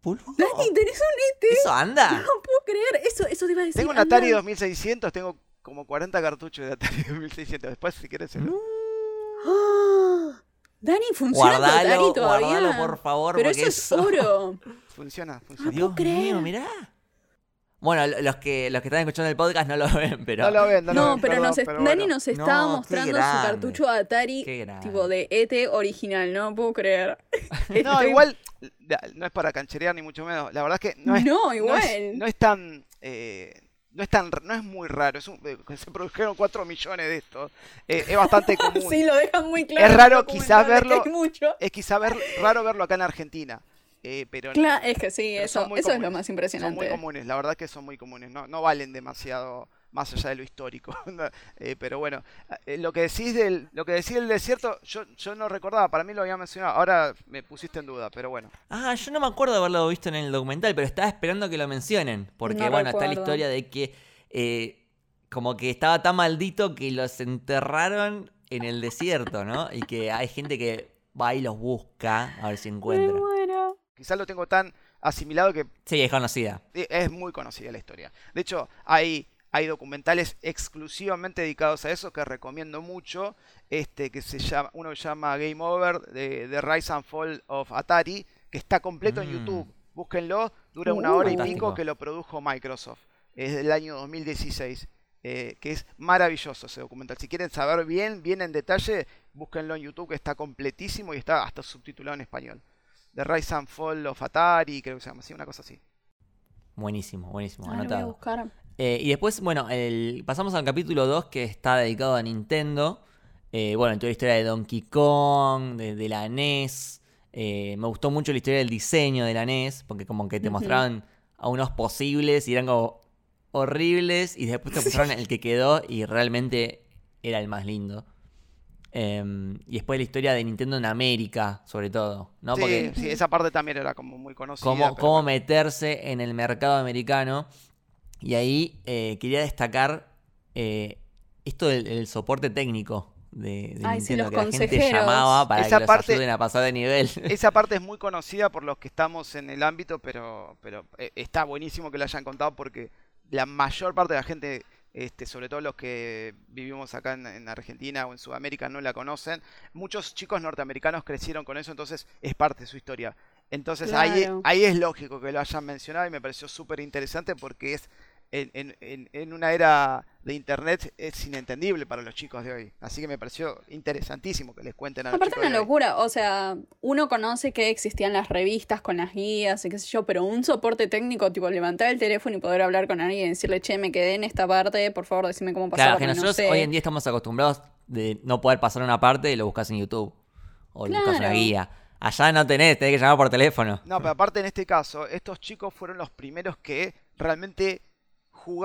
S2: Boludo,
S3: Dani, tenés un ET.
S2: ¿Eso anda?
S3: No puedo creer. Eso, eso te iba a decir.
S4: Tengo un
S3: anda.
S4: Atari 2600, tengo como 40 cartuchos de Atari [LAUGHS] 2600, después si quieres se lo-
S3: ¡Ah! Dani, funciona
S2: Guardalo,
S3: Atari todavía.
S2: guardalo, por favor,
S3: Pero
S2: porque
S3: eso es
S2: eso-
S3: oro. [LAUGHS]
S4: funciona, funciona.
S2: Dios
S3: creer.
S2: mío, mirá. Bueno, lo- los que, los que están escuchando el podcast no lo [LAUGHS] ven, pero...
S4: No lo ven, no, lo
S3: No,
S4: ven,
S3: pero,
S4: perdón,
S3: nos es-
S4: pero
S3: Dani
S4: bueno.
S3: nos estaba
S2: No,
S3: mostrando su cartucho de Atari tipo de ET original, no puedo creer. [LAUGHS]
S4: No, igual no es para cancherear ni mucho menos. La verdad es que no es,
S3: No,
S4: es-
S3: igual.
S4: No es, tan eh, no es tan no es muy raro. Es un- eh, [LAUGHS] se produjeron 4 millones de estos. Eh, es bastante [LAUGHS] común.
S3: Sí, lo dejan muy claro.
S4: Es raro quizás verlo-. Es quizá ver, raro verlo acá en Argentina. Eh, pero
S3: Claro, es que sí, eso,
S4: son
S3: eso es lo más
S4: son
S3: impresionante.
S4: muy comunes. La verdad que son muy comunes. No, no valen demasiado más allá de lo histórico. [LAUGHS] Eh, pero bueno, eh, lo que decís del lo que decís del desierto, yo, yo no recordaba. Para mí lo había mencionado. Ahora me pusiste en duda, pero bueno.
S2: Ah, yo no me acuerdo de haberlo visto en el documental, pero estaba esperando que lo mencionen. Porque,
S3: No
S2: bueno, está la historia de que eh, como que estaba tan maldito que los enterraron en el desierto, ¿no? Y que hay gente que va y los busca a ver si encuentra.
S4: Quizás lo tengo tan asimilado que
S2: Sí, es conocida.
S4: Es muy conocida la historia. De hecho, hay, hay documentales exclusivamente dedicados a eso que recomiendo mucho. Este que se llama, uno que se llama Game Over, de, de Rise and Fall of Atari, que está completo en
S2: Mm.
S4: YouTube. Búsquenlo, dura
S3: Uh,
S4: una hora y pico que lo produjo Microsoft. Es del año 2016. eh, que es maravilloso ese documental. Si quieren saber bien, bien en detalle, búsquenlo en YouTube que está completísimo y está hasta subtitulado en español. The Rise and Fall of Atari, creo que se llama así, una cosa así.
S2: Buenísimo, buenísimo,
S3: Ah, voy a
S2: anotado.
S3: buscar.
S2: Eh, y después, bueno, el- pasamos al capítulo 2 que está dedicado a Nintendo. Eh, bueno, toda la historia de Donkey Kong, de, de la NES. Eh, me gustó mucho la historia del diseño de la NES, porque como que te mostraban a unos posibles y eran como horribles, y después te mostraron [LAUGHS] el que quedó y realmente era el más lindo. Em, y después la historia de Nintendo en América, sobre todo, ¿no?
S4: sí,
S2: Porque
S4: sí, esa parte también era como muy conocida.
S2: cómo, cómo
S4: bueno.
S2: meterse en el mercado americano. Y ahí eh, quería destacar eh, esto del, del soporte técnico de, de
S3: Ay, sí,
S2: Nintendo,
S3: los
S2: que la gente llamaba para
S4: Esa
S2: que
S4: parte-
S2: los ayuden a pasar de nivel. [LAUGHS]
S4: Esa parte es muy conocida por los que estamos en el ámbito, pero, pero eh, está buenísimo que lo hayan contado porque la mayor parte de la gente, este, sobre todo los que vivimos acá en, en Argentina o en Sudamérica, no la conocen. Muchos chicos norteamericanos crecieron con eso, entonces es parte de su historia. Entonces ahí, ahí es lógico que lo hayan mencionado y me pareció súper interesante porque es en, en- en- en una era de internet es inentendible para los chicos de hoy. Así que me pareció interesantísimo que les cuenten a los
S3: Aparte
S4: chicos
S3: una
S4: de hoy.
S3: locura, o sea, uno conoce que existían las revistas con las guías y qué sé yo, pero un soporte técnico, tipo levantar el teléfono y poder hablar con alguien y decirle, che, me quedé en esta parte, por favor, decime cómo pasar.
S2: claro, que nosotros hoy en día estamos acostumbrados de no poder pasar una parte y lo buscas en YouTube. O lo buscas una
S3: Claro.
S2: guía. Allá no tenés, tenés que llamar por teléfono.
S4: No, pero aparte en este caso, estos chicos fueron los primeros que realmente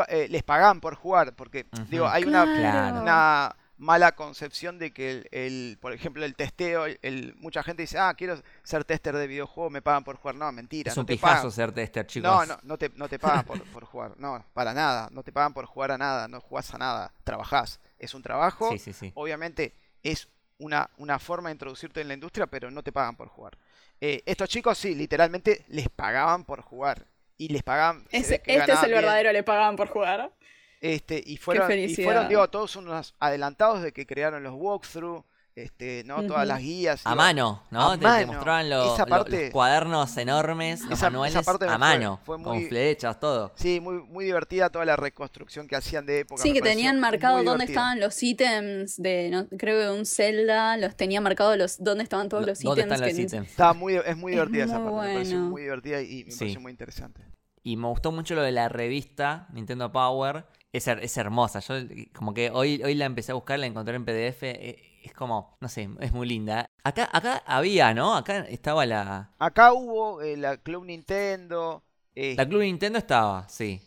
S4: eh, les pagaban por jugar, porque digo, hay una,
S2: Claro.
S4: una mala concepción de que el, el- por ejemplo, el testeo, el, el- mucha gente dice, ah, quiero ser tester de videojuego, me pagan por jugar. No, mentira,
S2: Es
S4: no
S2: un
S4: te
S2: pijazo
S4: pagan.
S2: ser tester, chicos.
S4: No, no, no te, no te pagan por, por jugar, no, para nada, no te pagan por jugar a nada, no jugás a nada, trabajás. Es un trabajo,
S2: Sí, sí, sí.
S4: obviamente es una, una forma de introducirte en la industria, pero no te pagan por jugar. Eh, estos chicos sí, literalmente les pagaban por jugar. Y les pagaban... que
S3: este es el
S4: bien.
S3: verdadero, le pagaban por jugar.
S4: Este, y fueron, y fueron, digo, todos unos adelantados de que crearon los walkthrough, este, ¿no? Todas las guías.
S2: A mano, ¿no?
S4: a
S2: te, mostraban lo-
S4: Esa
S2: lo-
S4: parte-
S2: los cuadernos enormes, los
S4: Esa-
S2: manuales
S4: esa parte me
S2: a mano,
S4: fue muy-
S2: con flechas, todo.
S4: Sí, muy, muy divertida toda la reconstrucción que hacían de época.
S3: Sí, que tenían marcado dónde estaban los ítems de, no, creo que un Zelda, los tenía marcado los, dónde estaban todos los
S2: ¿Dónde
S3: ítems.
S2: están los
S3: que-
S2: ítems?
S4: Estaba muy, es muy
S3: Es
S4: divertida esa
S3: muy
S4: parte, me pareció muy divertida y me
S2: Sí.
S4: pareció muy interesante.
S2: Y me gustó mucho lo de la revista Nintendo Power. Es, her- es hermosa. Yo como que hoy, hoy la empecé a buscar, la encontré en PDF. eh, Es como, no sé, es muy linda. Acá, acá había, ¿no? Acá estaba la...
S4: Acá hubo eh, la Club Nintendo, eh,
S2: La Club Nintendo estaba, sí.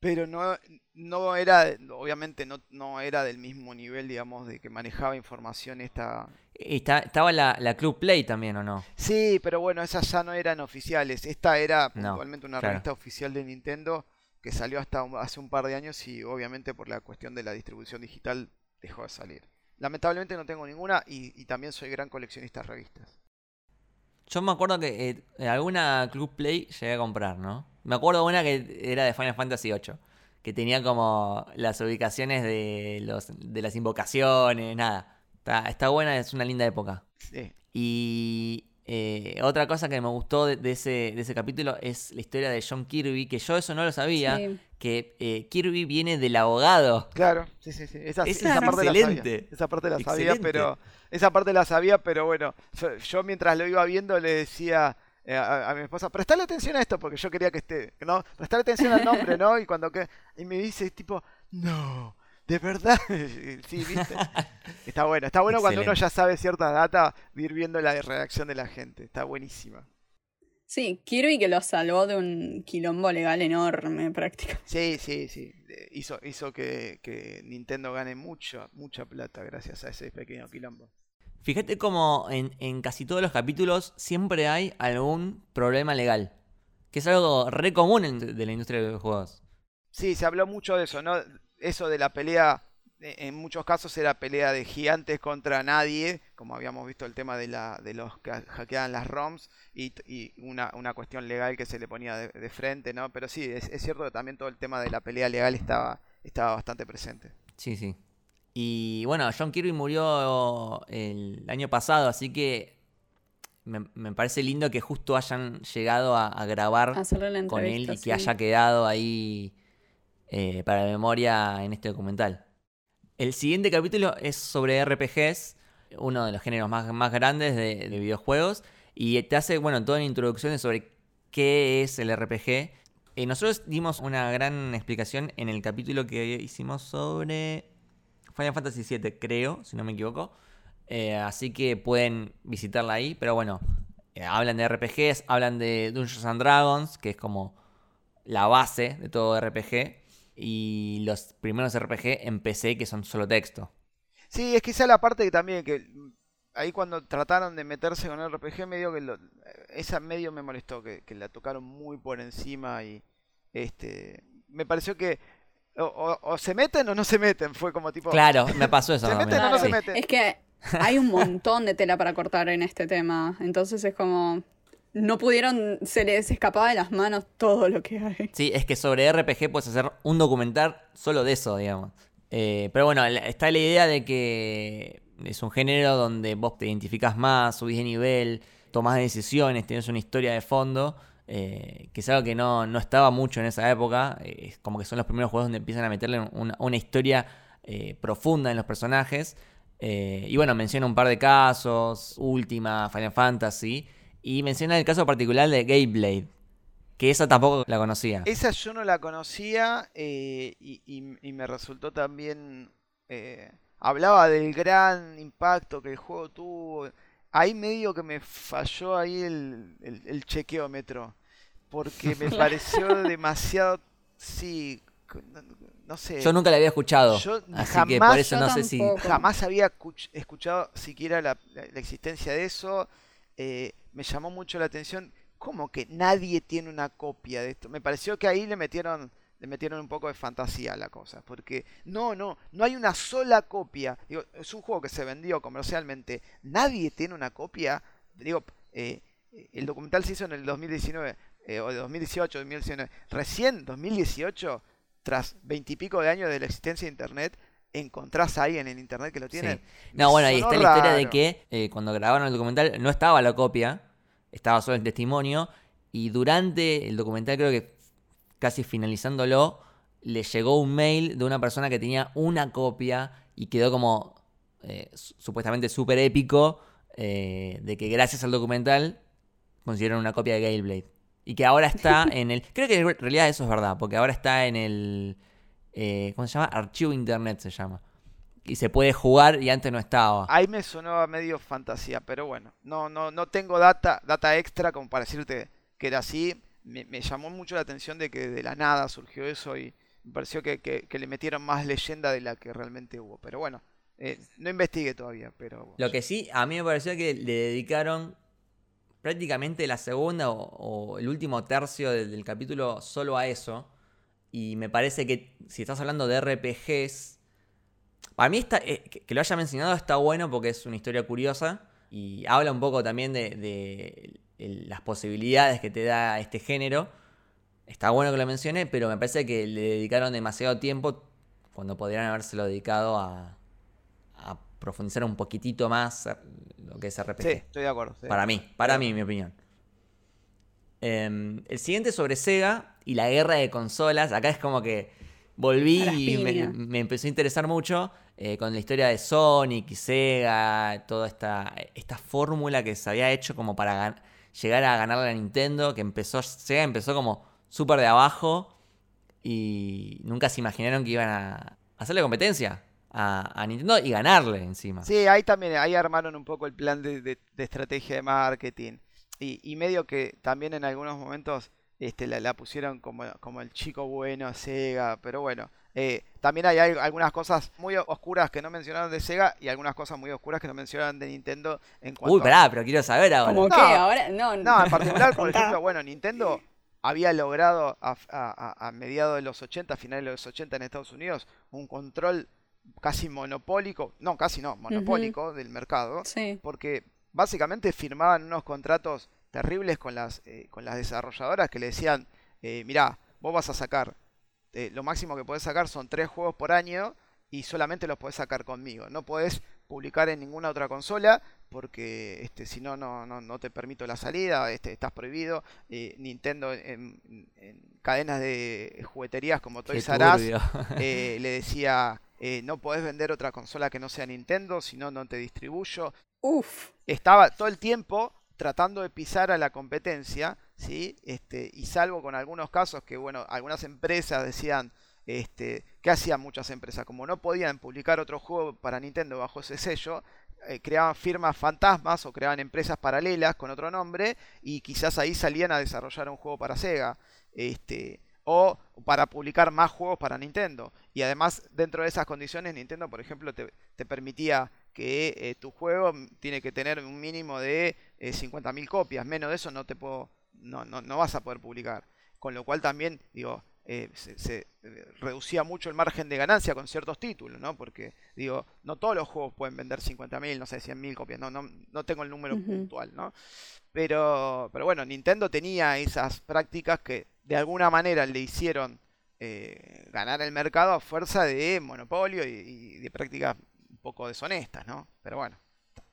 S4: pero no, no era, obviamente no, no era del mismo nivel, digamos, de que manejaba información esta...
S2: Y está- estaba la, la Club Play también, ¿o no?
S4: Sí, pero bueno, esas ya no eran oficiales. Esta era
S2: No,
S4: puntualmente una
S2: claro.
S4: revista oficial de Nintendo que salió hasta hace un par de años y obviamente por la cuestión de la distribución digital dejó de salir. Lamentablemente no tengo ninguna y, y también soy gran coleccionista de revistas.
S2: Yo me acuerdo que eh, en alguna Club Play llegué a comprar, ¿no? Me acuerdo una que era de Final Fantasy VIII, que tenía como las ubicaciones de, los, de las invocaciones, nada. Está, está buena, es una linda época.
S4: Sí.
S2: Y eh, otra cosa que me gustó de, de ese, de ese capítulo es la historia de John Kirby, que yo eso no lo sabía,
S3: Sí.
S2: que eh, Kirby viene del abogado.
S4: Claro, sí, sí, sí. Esa,
S2: Es
S4: esa parte la sabía.
S2: excelente.
S4: Esa parte la sabía,
S2: Excelente.
S4: pero esa parte la sabía, pero bueno, yo- yo mientras lo iba viendo le decía eh, a, a mi esposa, prestale atención a esto, porque yo quería que esté, ¿no? Prestale atención al nombre, ¿no? Y cuando que y me dice tipo, no, [LAUGHS] de verdad, [LAUGHS] sí, viste. [LAUGHS] Está bueno, está bueno cuando uno ya sabe cierta data, ir viendo la reacción de la gente, está buenísima.
S3: Sí, Kirby que lo salvó de un quilombo legal enorme prácticamente.
S4: Sí, sí, sí. eh, Hizo, hizo que, que Nintendo gane mucho, mucha plata gracias a ese pequeño quilombo.
S2: Fíjate como en, en casi todos los capítulos siempre hay algún problema legal. Que es algo re común en- de la industria de los juegos.
S4: Sí, se habló mucho de eso, ¿no? Eso de la pelea, eh, en muchos casos era pelea de gigantes contra nadie, como habíamos visto el tema de, la, de los que hackeaban las ROMs y, y una, una cuestión legal que se le ponía de, de frente, ¿no? Pero sí, es, es cierto que también todo el tema de la pelea legal estaba, estaba bastante presente.
S2: Sí, sí. Y bueno, John Kirby murió el año pasado, así que me, me parece lindo que justo hayan llegado a, a grabar con él y que
S3: sí.
S2: haya quedado ahí eh, para memoria en este documental. El siguiente capítulo es sobre RPGs, uno de los géneros más, grandes de, de videojuegos, y te hace, bueno, toda una introducción sobre qué es el RPG. Eh, nosotros dimos una gran explicación en el capítulo que hicimos sobre Final Fantasy VII, creo, si no me equivoco. Eh, así que pueden visitarla ahí, pero bueno, eh, hablan de RPGs, hablan de Dungeons and Dragons, que es como la base de todo RPG, y los primeros RPG en PC que son solo texto.
S4: Sí, es quizá la parte que también que ahí cuando trataron de meterse con el RPG medio que lo- esa medio me molestó que, que la tocaron muy por encima y este me pareció que o, o- o se meten o no se meten, fue como tipo
S2: Claro, me [LAUGHS] pasó eso
S4: ¿Se
S2: también.
S4: meten o no se meten?
S3: Es que hay un montón de tela para cortar en este tema. Entonces es como. No pudieron. Se les escapaba de las manos todo lo que hay.
S2: Sí, es que sobre RPG puedes hacer un documental solo de eso, digamos. Eh, pero bueno, está la idea de que es un género donde vos te identificás más, subís de nivel, tomás decisiones, tenés una historia de fondo, eh, que es algo que no, no estaba mucho en esa época. eh, es como que son los primeros juegos donde empiezan a meterle una, una historia eh, profunda en los personajes. Y bueno, menciona un par de casos, Última, Final Fantasy, y menciona el caso particular de Gameblade, que esa tampoco la conocía.
S4: Esa yo no la conocía eh, y, y- y me resultó también. eh, hablaba del gran impacto que el juego tuvo. Ahí medio que me falló ahí el, el, el chequeómetro. Porque me [LAUGHS] pareció demasiado. Sí, no, no sé.
S2: Yo nunca la había escuchado.
S4: Yo
S2: así que
S4: jamás-
S2: por eso
S3: yo
S2: no sé si.
S4: Jamás había cuch- escuchado siquiera la, la- la existencia de eso. eh, me llamó mucho la atención. ¿Cómo que nadie tiene una copia de esto? Me pareció que ahí le metieron le metieron un poco de fantasía a la cosa. Porque no, no, no hay una sola copia. Digo, es un juego que se vendió comercialmente. Nadie tiene una copia. Digo, eh, el documental se hizo en el 2019, eh, o de 2018, 2019. Recién, 2018, tras veintipico de años de la existencia de Internet, encontrás ahí en el Internet que lo tiene.
S2: No, bueno, ahí está la historia de que eh, cuando grabaron el documental no estaba la copia, estaba solo el testimonio. Y durante el documental, creo que casi finalizándolo, le llegó un mail de una persona que tenía una copia y quedó como eh, supuestamente súper épico eh, de que gracias al documental consiguieron una copia de Galeblade. Y que ahora está [LAUGHS] en el... Creo que en realidad eso es verdad, porque ahora está en el... Eh, ¿Cómo se llama? Archivo Internet se llama. Y se puede jugar y antes no estaba.
S4: Ahí me sonó medio fantasía, pero bueno, no, no, no tengo data, data extra como para decirte que era así me, llamó mucho la atención de que de la nada surgió eso y me pareció que, le metieron más leyenda de la que realmente hubo. Pero bueno, eh, no investigué todavía, pero...
S2: Lo que sí, a mí me pareció que le dedicaron prácticamente la segunda o, el último tercio del, capítulo solo a eso. Y me parece que si estás hablando de RPGs, para mí está, eh, que lo haya mencionado está bueno porque es una historia curiosa y habla un poco también de las posibilidades que te da este género. Está bueno que lo mencione, pero me parece que le dedicaron demasiado tiempo cuando podrían habérselo dedicado a, a profundizar un poquitito más lo que es RPG.
S4: Sí, estoy de acuerdo.
S2: para mí, para mí, mi opinión. Em, el siguiente sobre Sega y la guerra de consolas. Acá es como que volví y me, empezó a interesar mucho eh, con la historia de Sonic y Sega, toda esta, esta fórmula que se había hecho como para ganar llegar a ganarle a Nintendo, que empezó, Sega empezó como súper de abajo y nunca se imaginaron que iban a hacerle competencia a, Nintendo y ganarle encima.
S4: Sí, ahí también, ahí armaron un poco el plan de, estrategia de marketing y, medio que también en algunos momentos este, la, pusieron como, como el chico bueno Sega, pero bueno, eh, también hay, algunas cosas muy oscuras que no mencionaron de Sega y algunas cosas muy oscuras que no mencionaron de Nintendo en cuanto
S2: Uy, pará, pero quiero saber ahora.
S3: ¿Cómo qué? Ahora, no,
S4: no, en [LAUGHS] particular, por ejemplo, bueno, Nintendo había logrado a, mediados de los 80, finales de los 80 en Estados Unidos, un control casi monopólico, no, casi no, monopólico del mercado, porque básicamente firmaban unos contratos terribles con las, eh, con las desarrolladoras que le decían, eh, mirá, vos vas a sacar eh, lo máximo que puedes sacar son tres juegos por año y solamente los puedes sacar conmigo. No puedes publicar en ninguna otra consola porque este, si no, no, te permito la salida, este, estás prohibido. Eh, Nintendo en, cadenas de jugueterías como Toys R Us eh, [LAUGHS] le decía, no podés vender otra consola que no sea Nintendo, si no, no te distribuyo.
S3: Uf.
S4: Estaba todo el tiempo tratando de pisar a la competencia ¿sí? Este, y salvo con algunos casos que, bueno, algunas empresas decían, este, ¿qué hacían muchas empresas? Como no podían publicar otro juego para Nintendo bajo ese sello, eh, creaban firmas fantasmas o creaban empresas paralelas con otro nombre y quizás ahí salían a desarrollar un juego para Sega. Este, o para publicar más juegos para Nintendo. Y además, dentro de esas condiciones, Nintendo, por ejemplo, te, permitía que eh, tu juego tiene que tener un mínimo de eh, 50.000 copias. Menos de eso no te puedo no, no, no vas a poder publicar. Con lo cual también, digo, eh, se, eh, reducía mucho el margen de ganancia con ciertos títulos, ¿no? Porque, digo, no todos los juegos pueden vender 50.000, no sé, 100.000 copias, no, no, no tengo el número puntual, ¿no? Pero, pero bueno, Nintendo tenía esas prácticas que de alguna manera le hicieron eh, ganar el mercado a fuerza de monopolio y, de prácticas poco deshonestas, ¿no? Pero bueno,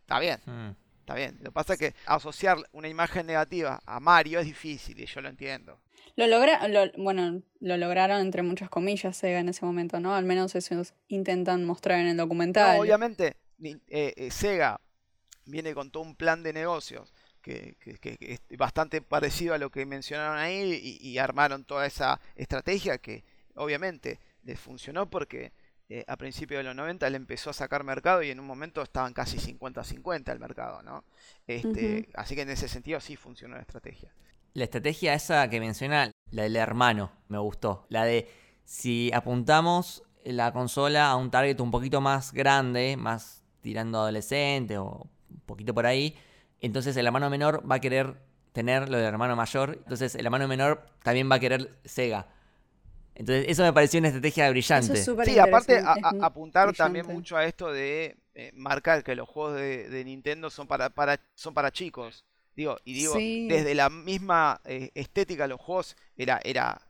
S4: está bien. Mm. Está bien. Lo que pasa es que asociar una imagen negativa a Mario es difícil y yo lo entiendo.
S3: Lo logra, bueno, lo lograron entre muchas comillas Sega en ese momento, ¿no? Al menos eso intentan mostrar en el documental.
S4: obviamente, eh, eh, Sega viene con todo un plan de negocios que, es bastante parecido a lo que mencionaron ahí y armaron toda esa estrategia que obviamente les funcionó porque eh, a principios de los 90 él empezó a sacar mercado y en un momento estaban casi 50-50 el mercado, ¿no? Este, Así que en ese sentido sí funcionó la estrategia.
S2: La estrategia esa que menciona, la del hermano, me gustó. La de si apuntamos la consola a un target un poquito más grande, más tirando adolescente o un poquito por ahí, entonces el hermano menor va a querer tener lo del hermano mayor, entonces el hermano menor también va a querer Sega. Entonces, eso me pareció una estrategia brillante.
S3: Eso es súper
S4: Sí, aparte a- a- apuntar también mucho a esto de eh, marcar que los juegos de, de Nintendo son para, para, son para chicos. Digo, y digo,
S3: Sí.
S4: desde la misma eh, estética de los juegos era, era,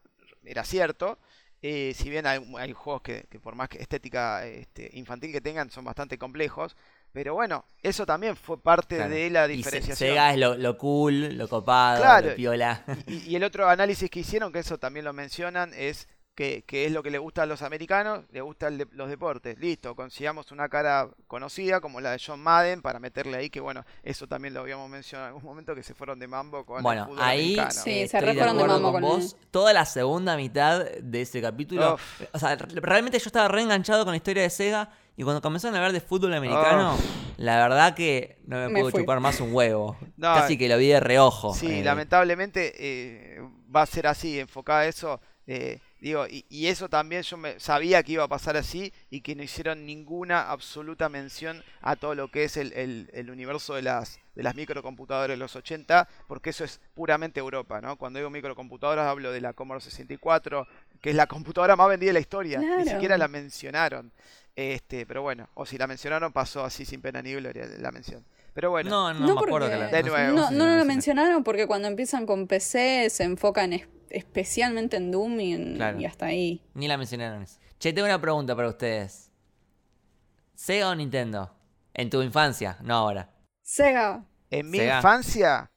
S4: era cierto. Eh, si bien hay, hay juegos que, que por más que estética este, infantil que tengan son bastante complejos. Pero bueno, eso también fue parte
S2: Claro.
S4: de la
S2: Y
S4: diferenciación.
S2: Sega es lo, lo cool, lo copado,
S4: Claro.
S2: lo piola.
S4: Y, y el otro análisis que hicieron, que eso también lo mencionan, es que, que es lo que le gusta a los americanos, le gustan de- los deportes. Listo, consigamos una cara conocida como la de John Madden para meterle ahí, que bueno, eso también lo habíamos mencionado en algún momento, que se fueron de mambo con el
S2: Bueno,
S4: fútbol
S2: ahí
S4: americano.
S3: Sí,
S2: eh,
S3: se
S2: estoy de
S3: de mambo
S2: con
S3: con
S2: vos. Toda la segunda mitad de ese capítulo.
S4: Uf.
S2: O sea, re- realmente yo estaba reenganchado con la historia de Sega. Y cuando comenzaron a hablar de fútbol americano, la verdad que no me,
S3: Me
S2: puedo
S3: fui.
S2: chupar más un huevo.
S4: No,
S2: Casi que lo vi de reojo.
S4: Sí,
S2: eh,
S4: lamentablemente eh, va a ser así, enfocada a eso. eh, digo, y, y eso también yo me, sabía que iba a pasar así y que no hicieron ninguna absoluta mención a todo lo que es el, el- el universo de las, de las microcomputadoras de los 80, porque eso es puramente Europa, ¿no? Cuando digo microcomputadoras hablo de la Commodore 64, que es la computadora más vendida de la historia, ni siquiera la mencionaron. Este, pero bueno, o si la mencionaron pasó así sin pena ni gloria la mención. Pero bueno,
S2: No, no,
S3: No,
S2: me acuerdo que la.
S4: De nuevo.
S3: No,
S2: la
S3: no lo
S2: mencioné.
S3: mencionaron porque cuando empiezan con PC se enfocan es- especialmente en Doom y, en-
S2: Claro.
S3: y hasta ahí.
S2: Ni la mencionaron eso. Che, tengo una pregunta para ustedes. ¿Sega o Nintendo? En tu infancia, no ahora.
S3: Sega.
S4: En mi
S2: Sega.
S4: infancia,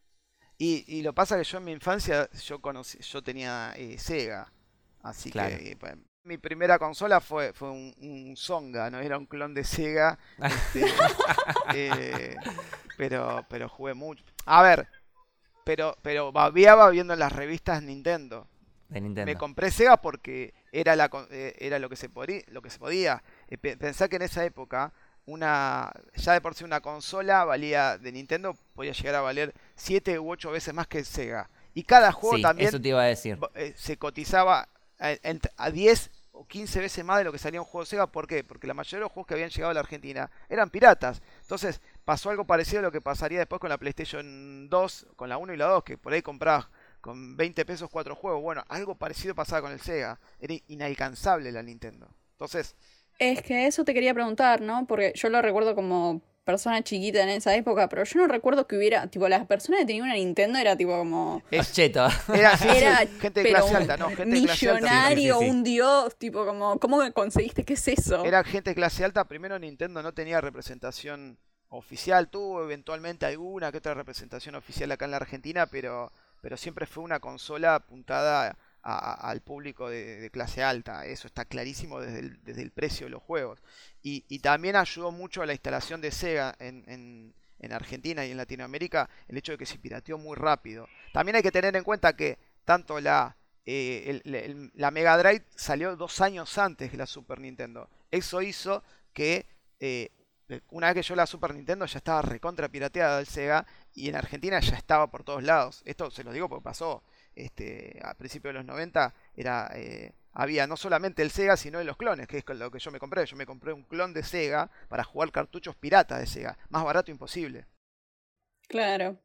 S4: y, y lo pasa que yo en mi infancia yo conocí, yo tenía eh, Sega, así
S2: Claro.
S4: que eh, pues, mi primera consola fue, fue un, un Songa, no era un clon de Sega, este, [LAUGHS] eh, pero, pero jugué mucho. A ver, pero, pero babeaba viendo las revistas Nintendo.
S2: De Nintendo.
S4: Me compré Sega porque era, la, eh, era lo, que se podía, lo que se podía. Eh, pe- Pensá que en esa época, una ya de por sí una consola valía de Nintendo, podía llegar a valer 7 u 8 veces más que Sega. Y cada juego
S2: sí,
S4: también
S2: eso te iba a decir.
S4: eh, se cotizaba a, ent- a 10 o 15 veces más de lo que salía un juego de Sega. ¿Por qué? Porque la mayoría de los juegos que habían llegado a la Argentina eran piratas. Entonces pasó algo parecido a lo que pasaría después con la PlayStation 2, con la 1 y la 2, que por ahí comprabas con 20 pesos cuatro juegos. Bueno, algo parecido pasaba con el Sega. Era inalcanzable la Nintendo. Entonces,
S3: Es que eso te quería preguntar, ¿no? Porque yo lo recuerdo como persona chiquita en esa época, pero yo no recuerdo que hubiera, tipo, las personas que tenían una Nintendo era tipo como...
S2: Es cheto.
S4: era, sí, gente de clase alta, no, gente de clase alta.
S3: millonario, un dios, tipo como, ¿cómo conseguiste? ¿Qué es eso?
S4: Era gente de clase alta. Primero Nintendo no tenía representación oficial. Tuvo eventualmente alguna que otra representación oficial acá en la Argentina, pero, pero siempre fue una consola apuntada a- al público de, clase alta. Eso está clarísimo desde el, desde el precio de los juegos. Y, también ayudó mucho a la instalación de Sega en, en- en Argentina y en Latinoamérica el hecho de que se pirateó muy rápido. También hay que tener en cuenta que tanto la, eh, la Mega Drive salió dos años antes que la Super Nintendo. Eso hizo que eh, una vez que yo la Super Nintendo ya estaba recontra pirateada del Sega y en Argentina ya estaba por todos lados. Esto se lo digo porque pasó. Este, a principios de los 90 era, eh, había no solamente el Sega, sino de los clones, que es lo que yo me compré. Yo me compré un clon de Sega para jugar cartuchos piratas de Sega. Más barato imposible.
S3: Claro.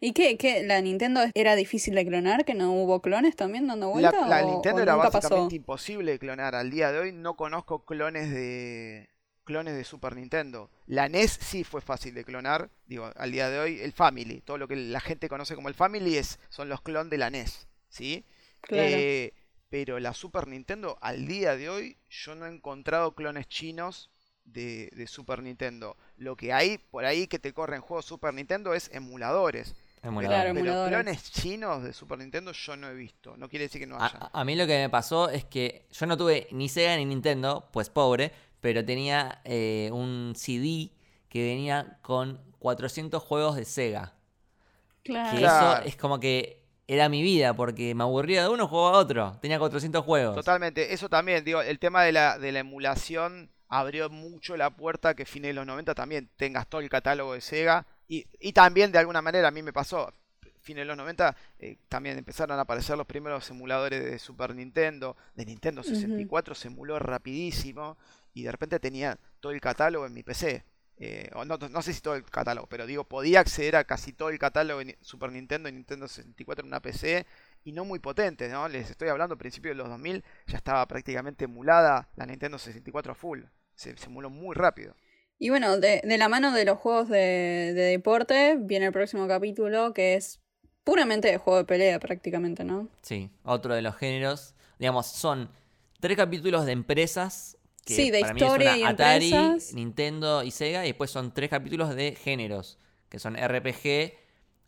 S3: ¿Y qué, qué? ¿La Nintendo era difícil de clonar? ¿Que no hubo clones también dando
S4: La,
S3: vuelta?
S4: la
S3: o-
S4: Nintendo
S3: o
S4: era básicamente
S3: pasó?
S4: imposible de clonar. Al día de hoy no conozco clones de clones de Super Nintendo. La NES sí fue fácil de clonar. Digo, al día de hoy el Family, todo lo que la gente conoce como el Family es son los clones de la NES, ¿sí?
S3: Claro.
S4: Eh, pero la Super Nintendo al día de hoy yo no he encontrado clones chinos de, de Super Nintendo. Lo que hay por ahí que te corren juegos Super Nintendo es emuladores.
S2: Emulador.
S3: Claro,
S4: Pero
S3: emuladores.
S4: clones chinos de Super Nintendo yo no he visto. No quiere decir que no haya.
S2: A, a mí lo que me pasó es que yo no tuve ni Sega ni Nintendo, pues pobre, pero tenía eh, un CD que venía con 400 juegos de Sega.
S3: Claro.
S2: Que eso es como que era mi vida, porque me aburría de uno, jugaba a otro. Tenía 400 juegos.
S4: Totalmente, eso también, digo, el tema de la, de la emulación abrió mucho la puerta a que fines de los 90 también tengas todo el catálogo de Sega y, y también de alguna manera a mí me pasó, fines de los 90 eh, también empezaron a aparecer los primeros emuladores de Super Nintendo, de Nintendo 64 se emuló rapidísimo y de repente tenía todo el catálogo en mi PC. Eh, o no, no sé si todo el catálogo, pero digo, podía acceder a casi todo el catálogo en Super Nintendo y Nintendo 64 en una PC y no muy potente, ¿no? Les estoy hablando a principios de los 2000, ya estaba prácticamente emulada la Nintendo 64 full. Se, se emuló muy rápido.
S3: Y bueno, de, de la mano de los juegos de, de deporte viene el próximo capítulo que es puramente de juego de pelea prácticamente, ¿no?
S2: Sí, otro de los géneros. Digamos, son tres capítulos de empresas. Que
S3: Sí, de
S2: para mí
S3: historia
S2: es
S3: y
S2: Atari,
S3: empresas.
S2: Nintendo y Sega. Y después son tres capítulos de géneros. Que son RPG,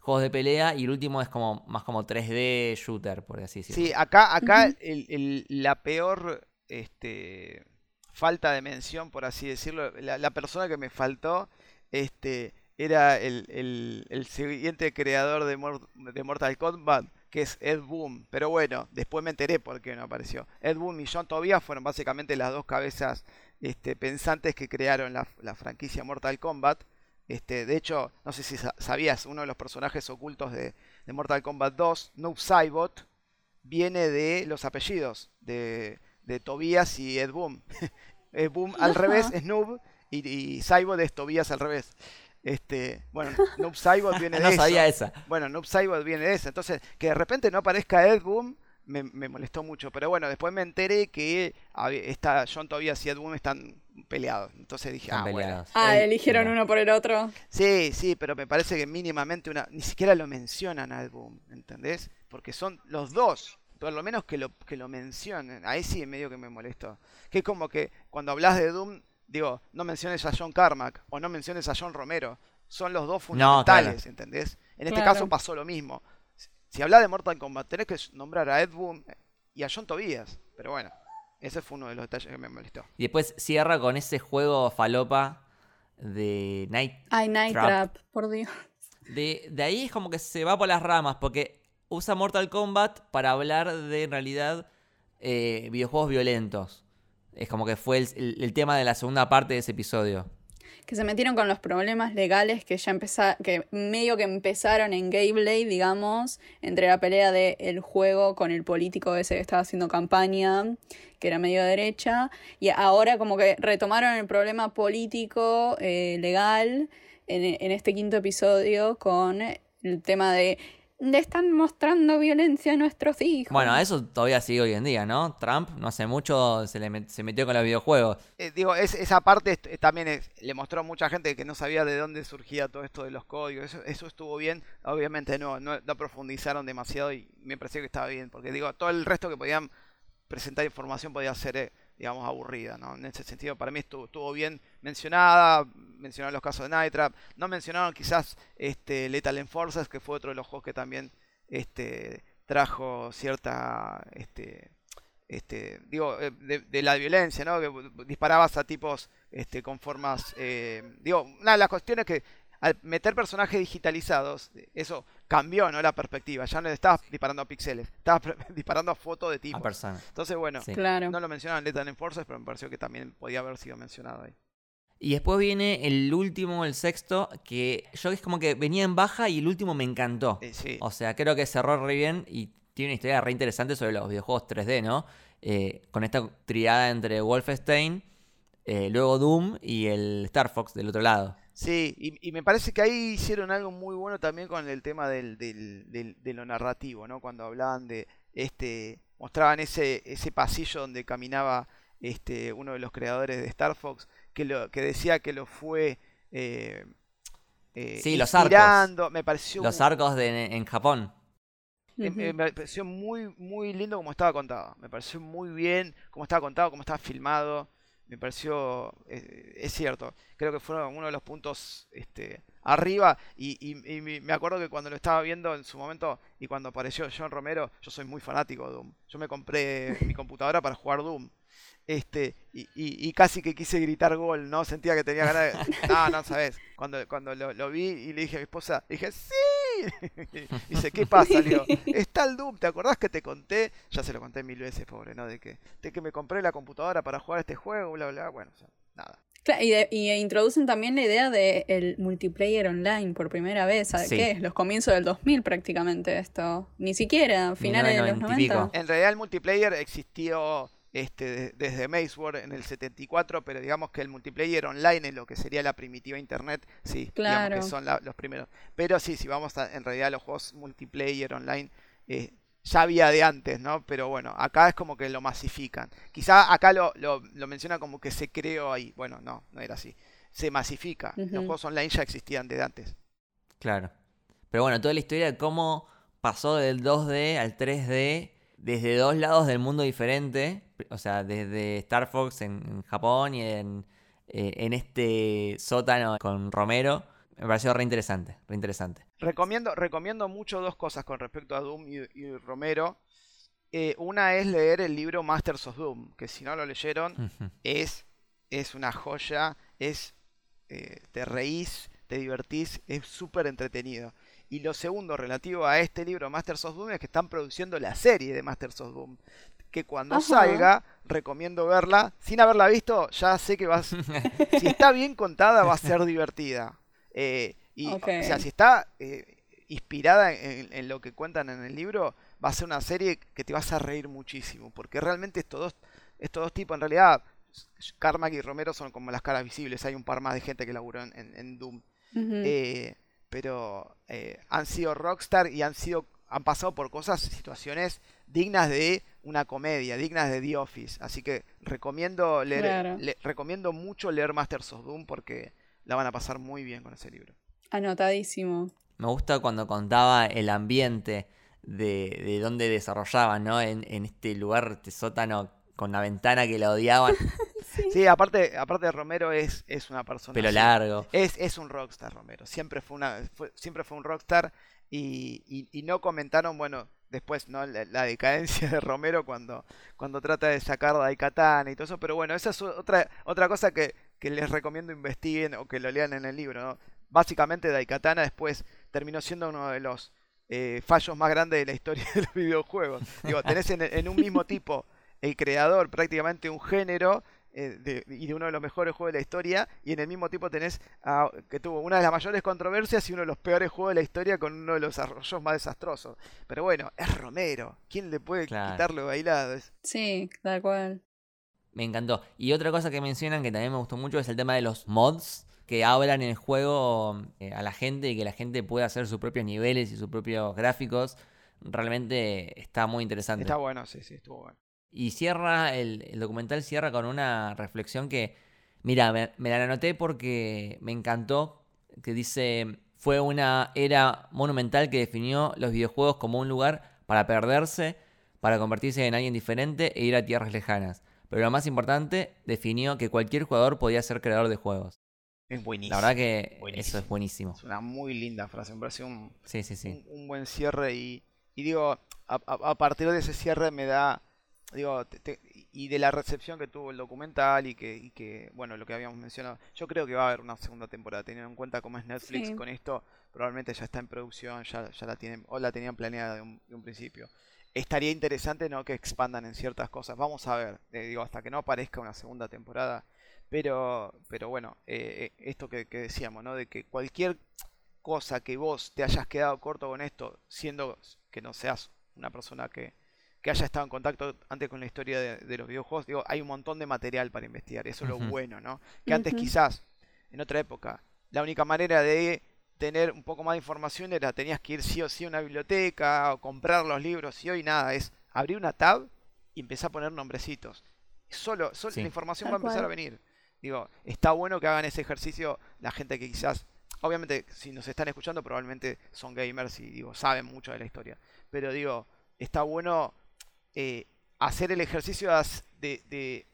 S2: juegos de pelea. Y el último es como más como 3D shooter, por así decirlo.
S4: Sí, acá, acá
S3: Ujú.
S4: el- el- la peor este, falta de mención, por así decirlo, la, la persona que me faltó este, era el, el- el siguiente creador de, Mor- de Mortal Kombat, que es Ed Boon. Pero bueno, después me enteré por qué no apareció. Ed Boon y John Tobias fueron básicamente las dos cabezas este, pensantes que crearon la, la franquicia Mortal Kombat. Este, de hecho, no sé si sa- sabías, uno de los personajes ocultos de, de Mortal Kombat 2, Noob Saibot, viene de los apellidos de, de Tobias y Ed Boon. [LAUGHS] Ed Boon al revés es Noob y, y Saibot es Tobias al revés. Este, bueno, [LAUGHS] Noob Saibot viene de
S2: no
S4: eso.
S2: sabía esa.
S4: Bueno, Noob Saibot viene de eso. Entonces, que de repente no aparezca Ed Boon me, me molestó mucho. Pero bueno, después me enteré que está John Tobias y Ed Boon están peleados. Entonces dije,
S2: Están
S4: ah, bueno.
S2: peleados.
S3: Ah, eligieron uno por el otro.
S4: Sí, sí, pero me parece que mínimamente una. Ni siquiera lo mencionan al Boom, ¿entendés? Porque son los dos. Por lo menos que lo, que lo mencionen. Ahí sí medio que me molestó. Que es como que cuando hablas de Doom, digo, no menciones a John Carmack o no menciones a John Romero. Son los dos
S2: No,
S4: fundamentales, ¿entendés? En este
S3: Claro.
S4: caso pasó lo mismo. Si hablas de Mortal Kombat, tenés que nombrar a Ed Boon y a John Tobias. Pero bueno, ese fue uno de los detalles que me molestó.
S2: Y después cierra con ese juego falopa de Night
S3: Ay, Night
S2: Trap.
S3: Trap, por Dios.
S2: De, de ahí es como que se va por las ramas, porque usa Mortal Kombat para hablar de, en realidad, eh, videojuegos violentos. Es como que fue el, tema de la segunda parte de ese episodio.
S3: Que se metieron con los problemas legales que ya empezaron, que medio que empezaron en Gameplay, digamos, entre la pelea del juego con el político ese que estaba haciendo campaña, que era medio derecha, y ahora como que retomaron el problema político, eh, legal, en, en este quinto episodio con el tema de le están mostrando violencia a nuestros hijos.
S2: Bueno, eso todavía sigue hoy en día, ¿no? Trump no hace mucho se, le met- se metió con los videojuegos.
S4: Eh, digo, es- esa parte también es- le mostró a mucha gente que no sabía de dónde surgía todo esto de los códigos. Eso, eso estuvo bien. Obviamente no, no, no profundizaron demasiado y me pareció que estaba bien. Porque digo, todo el resto que podían presentar información podía ser, eh, digamos, aburrida. ¿no? En ese sentido, para mí estuvo, estuvo bien mencionada. Mencionaron los casos de Night Trap. No mencionaron quizás este, Lethal Enforcers, que fue otro de los juegos que también este, trajo cierta... Este, este, digo, eh, de, la violencia, ¿no? Que disparabas a tipos este, con formas, eh, digo, una de las cuestiones que al meter personajes digitalizados, eso cambió, ¿no? La perspectiva, ya no le estabas disparando a píxeles, estabas [LAUGHS] disparando a fotos de
S2: persona.
S4: Entonces, bueno,
S2: Sí.
S3: claro.
S4: no lo mencionaban Lethal Enforcers, pero me pareció que también podía haber sido mencionado ahí.
S2: Y después viene el último, el sexto, que yo es como que venía en baja y el último me encantó.
S4: Eh, sí,
S2: O sea, creo que cerró re bien y tiene una historia re interesante sobre los videojuegos 3D, ¿no? Eh, con esta triada entre Wolfenstein, eh, luego Doom y el Star Fox del otro lado.
S4: Sí, y, y me parece que ahí hicieron algo muy bueno también con el tema del, del- del- de lo narrativo, ¿no? Cuando hablaban de este, mostraban ese, ese pasillo donde caminaba este, uno de los creadores de Star Fox, que, lo, que decía que lo fue eh, eh,
S2: Sí, los arcos.
S4: Me pareció
S2: Los arcos de, en Japón.
S4: eh, eh, me pareció muy, muy lindo como estaba contado. Me pareció muy bien cómo estaba contado, cómo estaba filmado. Me pareció, eh, es cierto, creo que fueron uno de los puntos este, arriba. Y, me acuerdo que cuando lo estaba viendo en su momento y cuando apareció John Romero, yo soy muy fanático de Doom. Yo me compré mi computadora para jugar Doom. Este, y, y- y casi que quise gritar gol, ¿no? Sentía que tenía ganas de... No, no, sabes. Cuando, cuando lo, lo vi y le dije a mi esposa, dije, ¡sí! [LAUGHS] Dice, ¿qué pasa? Le digo, [LAUGHS] está el Doom, ¿te acordás que te conté? Ya se lo conté mil veces, pobre, ¿no? De que, de que me compré la computadora para jugar este juego, bla, bla, bla. Bueno, o sea, nada.
S3: Claro, y, de- y introducen también la idea de el multiplayer online por primera vez. ¿Sabes
S2: Sí.
S3: qué? Es los comienzos del 2000 prácticamente esto. Ni siquiera, finales de los
S2: 1990 y
S3: 90.
S2: pico.
S4: En realidad el multiplayer existió este, de- desde Maze War en el 74, pero digamos que el multiplayer online es lo que sería la primitiva internet, sí, digamos
S3: Claro.
S4: que son la- los primeros. Pero sí, si vamos a, en realidad los juegos multiplayer online, eh, ya había de antes, ¿no? Pero bueno, acá es como que lo masifican. Quizá acá lo, lo, lo menciona como que se creó ahí. Bueno, no, no era así. Se masifica. Los juegos online ya existían desde antes.
S2: Claro. Pero bueno, toda la historia de cómo pasó del 2D al 3D desde dos lados del mundo diferente. O sea, desde Star Fox en, en Japón y en, eh, en este sótano con Romero. Me pareció re interesante, re interesante.
S4: Recomiendo, recomiendo mucho dos cosas con respecto a Doom y, y Romero. Eh, una es leer el libro Masters of Doom, que si no lo leyeron, es, es una joya, es eh, te reís, te divertís, es súper entretenido. Y lo segundo relativo a este libro Masters of Doom es que están produciendo la serie de Masters of Doom. Que cuando
S3: Ajá.
S4: salga, recomiendo verla. Sin haberla visto, ya sé que vas. [LAUGHS] si está bien contada, va a ser divertida. Eh, y. O sea, si está eh, inspirada en, en lo que cuentan en el libro, va a ser una serie que te vas a reír muchísimo. Porque realmente estos dos, estos dos tipos, en realidad, Carmack y Romero son como las caras visibles. Hay un par más de gente que laburó en, Doom. Eh, pero eh, han sido rockstar y han sido han pasado por cosas, situaciones dignas de una comedia, dignas de The Office. Así que recomiendo leer,
S3: Claro.
S4: le- recomiendo mucho leer Masters of Doom porque la van a pasar muy bien con ese libro.
S3: Anotadísimo.
S2: Me gusta cuando contaba el ambiente de, de donde desarrollaban, ¿no? En, en este lugar, este sótano con la ventana que la odiaban, [LAUGHS]
S4: Sí, aparte, aparte Romero es, es una persona.
S2: pelo largo.
S4: Es, es un rockstar, Romero. Siempre fue una, fue- siempre fue un rockstar y, y- y no comentaron, bueno, después, ¿no? La, la decadencia de Romero cuando, cuando trata de sacar Daikatana y todo eso. Pero bueno, esa es otra, otra cosa que, que les recomiendo investiguen o que lo lean en el libro, ¿no? Básicamente Daikatana después terminó siendo uno de los eh, fallos más grandes de la historia de los videojuegos. Digo, tenés en, en un mismo tipo el creador prácticamente un género eh, de- y de uno de los mejores juegos de la historia, y en el mismo tipo tenés a- que tuvo una de las mayores controversias y uno de los peores juegos de la historia con uno de los desarrollos más desastrosos. Pero bueno, es Romero. ¿Quién le puede
S2: Claro.
S4: quitarlo bailado? Es-
S3: Sí, tal cual.
S2: Me encantó. Y otra cosa que mencionan que también me gustó mucho es el tema de los mods que hablan en el juego eh, a la gente y que la gente puede hacer sus propios niveles y sus propios gráficos. Realmente está muy interesante.
S4: Está bueno, sí, sí, estuvo bueno.
S2: Y cierra, el, el documental cierra con una reflexión que, mira, me, me la anoté porque me encantó, que dice, fue una era monumental que definió los videojuegos como un lugar para perderse, para convertirse en alguien diferente e ir a tierras lejanas. Pero lo más importante, definió que cualquier jugador podía ser creador de juegos.
S4: Es buenísimo.
S2: La verdad que eso es buenísimo.
S4: Es una muy linda frase, me parece un,
S2: Sí, sí, sí.
S4: un, un buen cierre y, y digo, a, a- a partir de ese cierre me da, digo, te- te- y de la recepción que tuvo el documental y que, y que, bueno, lo que habíamos mencionado, yo creo que va a haber una segunda temporada, teniendo en cuenta cómo es Netflix
S3: Sí.
S4: con esto, probablemente ya está en producción, ya, ya la tienen, o la tenían planeada de un, de un principio. Estaría interesante, ¿no? Que expandan en ciertas cosas. Vamos a ver, eh, digo, hasta que no aparezca una segunda temporada. Pero, pero bueno, eh, eh, esto que, que decíamos, ¿no? De que cualquier cosa que vos te hayas quedado corto con esto, siendo que no seas una persona que, que haya estado en contacto antes con la historia de, de los videojuegos, digo, hay un montón de material para investigar, eso es lo bueno, ¿no? Que antes quizás, en otra época, la única manera de tener un poco más de información era tenías que ir sí o sí a una biblioteca o comprar los libros y hoy nada, es abrir una tab y empezar a poner nombrecitos. Solo, solo
S2: Sí.
S4: la información
S3: Tal
S4: va a empezar a venir. Digo, está bueno que hagan ese ejercicio la gente que quizás, obviamente si nos están escuchando probablemente son gamers y digo, saben mucho de la historia. Pero digo, está bueno eh, hacer el ejercicio de,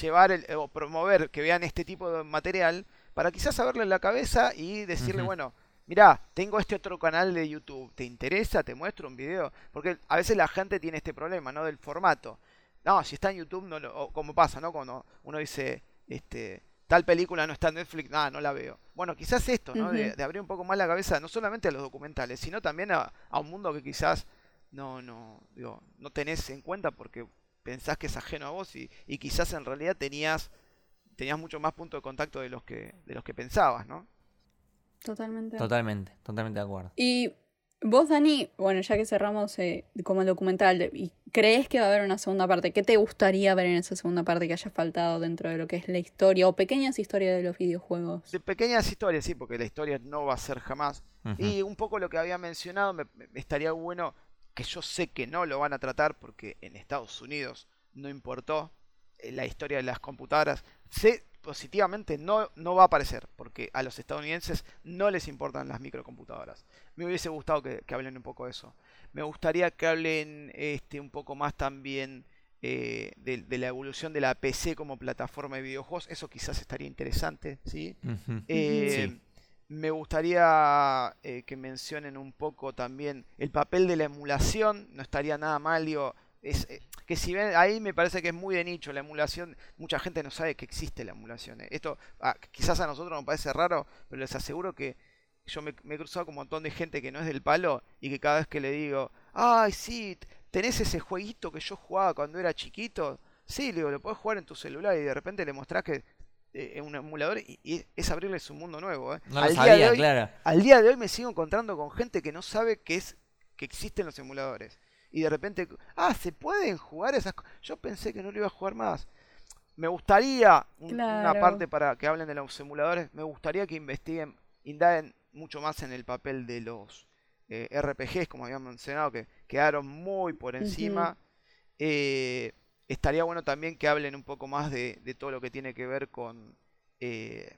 S4: llevar el- o promover que vean este tipo de material para quizás saberle en la cabeza y decirle, bueno, mirá, tengo este otro canal de YouTube, ¿te interesa? ¿Te muestro un video? Porque a veces la gente tiene este problema, ¿no? Del formato. No, si está en YouTube, no lo, o como pasa, ¿no? Cuando uno dice, este, tal película no está en Netflix, nada, no la veo. Bueno, quizás esto, ¿no? De abrir un poco más la cabeza, no solamente a los documentales, sino también a, a un mundo que quizás no, no, digo, no tenés en cuenta porque pensás que es ajeno a vos y, y quizás en realidad tenías, tenías mucho más puntos de contacto de los que, de los que pensabas, ¿no?
S3: Totalmente.
S2: Totalmente, totalmente de acuerdo.
S3: Y vos, Dani, bueno, ya que cerramos eh, como el documental, de- ¿y crees que va a haber una segunda parte? ¿Qué te gustaría ver en esa segunda parte que haya faltado dentro de lo que es la historia o pequeñas historias de los videojuegos?
S4: De pequeñas historias, sí, porque la historia no va a ser jamás. Y un poco lo que había mencionado, me, me- estaría bueno que yo sé que no lo van a tratar porque en Estados Unidos no importó la historia de las computadoras. Sé positivamente no, no va a aparecer, porque a los estadounidenses no les importan las microcomputadoras. Me hubiese gustado que, que hablen un poco de eso. Me gustaría que hablen este, un poco más también eh, de, de, la evolución de la PC como plataforma de videojuegos. Eso quizás estaría interesante, ¿sí? Eh,
S2: Sí.
S4: Me gustaría eh, que mencionen un poco también el papel de la emulación. No estaría nada mal, digo. Es, eh, que si ven, ahí me parece que es muy de nicho la emulación. Mucha gente no sabe que existe la emulación. eh. Esto ah, quizás a nosotros nos parece raro, pero les aseguro que yo me, he cruzado con un montón de gente que no es del palo y que cada vez que le digo, ay, sí, tenés ese jueguito que yo jugaba cuando era chiquito. Sí, le digo, lo podés jugar en tu celular y de repente le mostrás que eh, es un emulador y, y es abrirles un mundo nuevo. ¿eh?
S2: No
S4: al,
S2: lo
S4: día de
S2: sabía,
S4: hoy,
S2: claro.
S4: al día de hoy me sigo encontrando con gente que no sabe que es que existen los emuladores. Y de repente, ah, se pueden jugar esas cosas. Yo pensé que no lo iba a jugar más. Me gustaría un- una parte para que hablen de los emuladores. Me gustaría que investiguen, indaguen mucho más en el papel de los eh, RPGs, como habíamos mencionado, que quedaron muy por encima. Eh, estaría bueno también que hablen un poco más de, de todo lo que tiene que ver con, eh,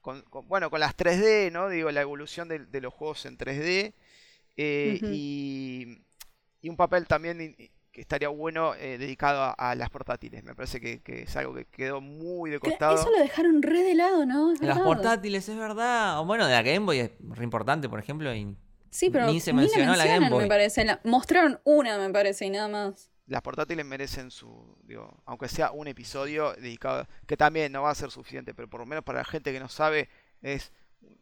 S4: con, con- bueno, con las 3D, ¿no? Digo, la evolución de, de los juegos en 3D. eh, y, y un papel también que estaría bueno eh, dedicado a, a las portátiles. Me parece que, que es algo que quedó muy de costado.
S3: Eso lo dejaron re de lado, ¿no? Es
S2: Las portátiles, es verdad. O bueno, de la Game Boy es re importante, por ejemplo. Y
S3: Sí, pero
S2: Ni se
S3: la
S2: mencionó la Game Boy.
S3: me parece. La- mostraron una, me parece, y nada más.
S4: Las portátiles merecen su, digo, aunque sea un episodio dedicado, que también no va a ser suficiente, pero por lo menos para la gente que no sabe, es,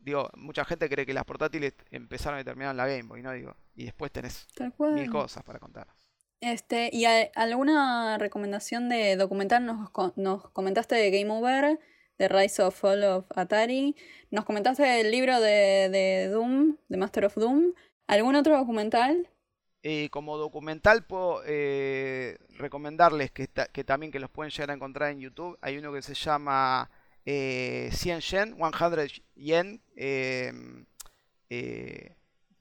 S4: digo, mucha gente cree que las portátiles empezaron y terminaron la Game Boy, ¿no? Digo, y después tenés mil cosas para contar.
S3: Este, ¿y a- alguna recomendación de documental? Nos comentaste de Game Over, de Rise of Fall of Atari. Nos comentaste el libro de, de Doom, de Master of Doom. ¿Algún otro documental?
S4: Eh, como documental puedo eh, recomendarles que, ta- que también que los pueden llegar a encontrar en YouTube. Hay uno que se llama eh, 100 yen, 100 yen, eh,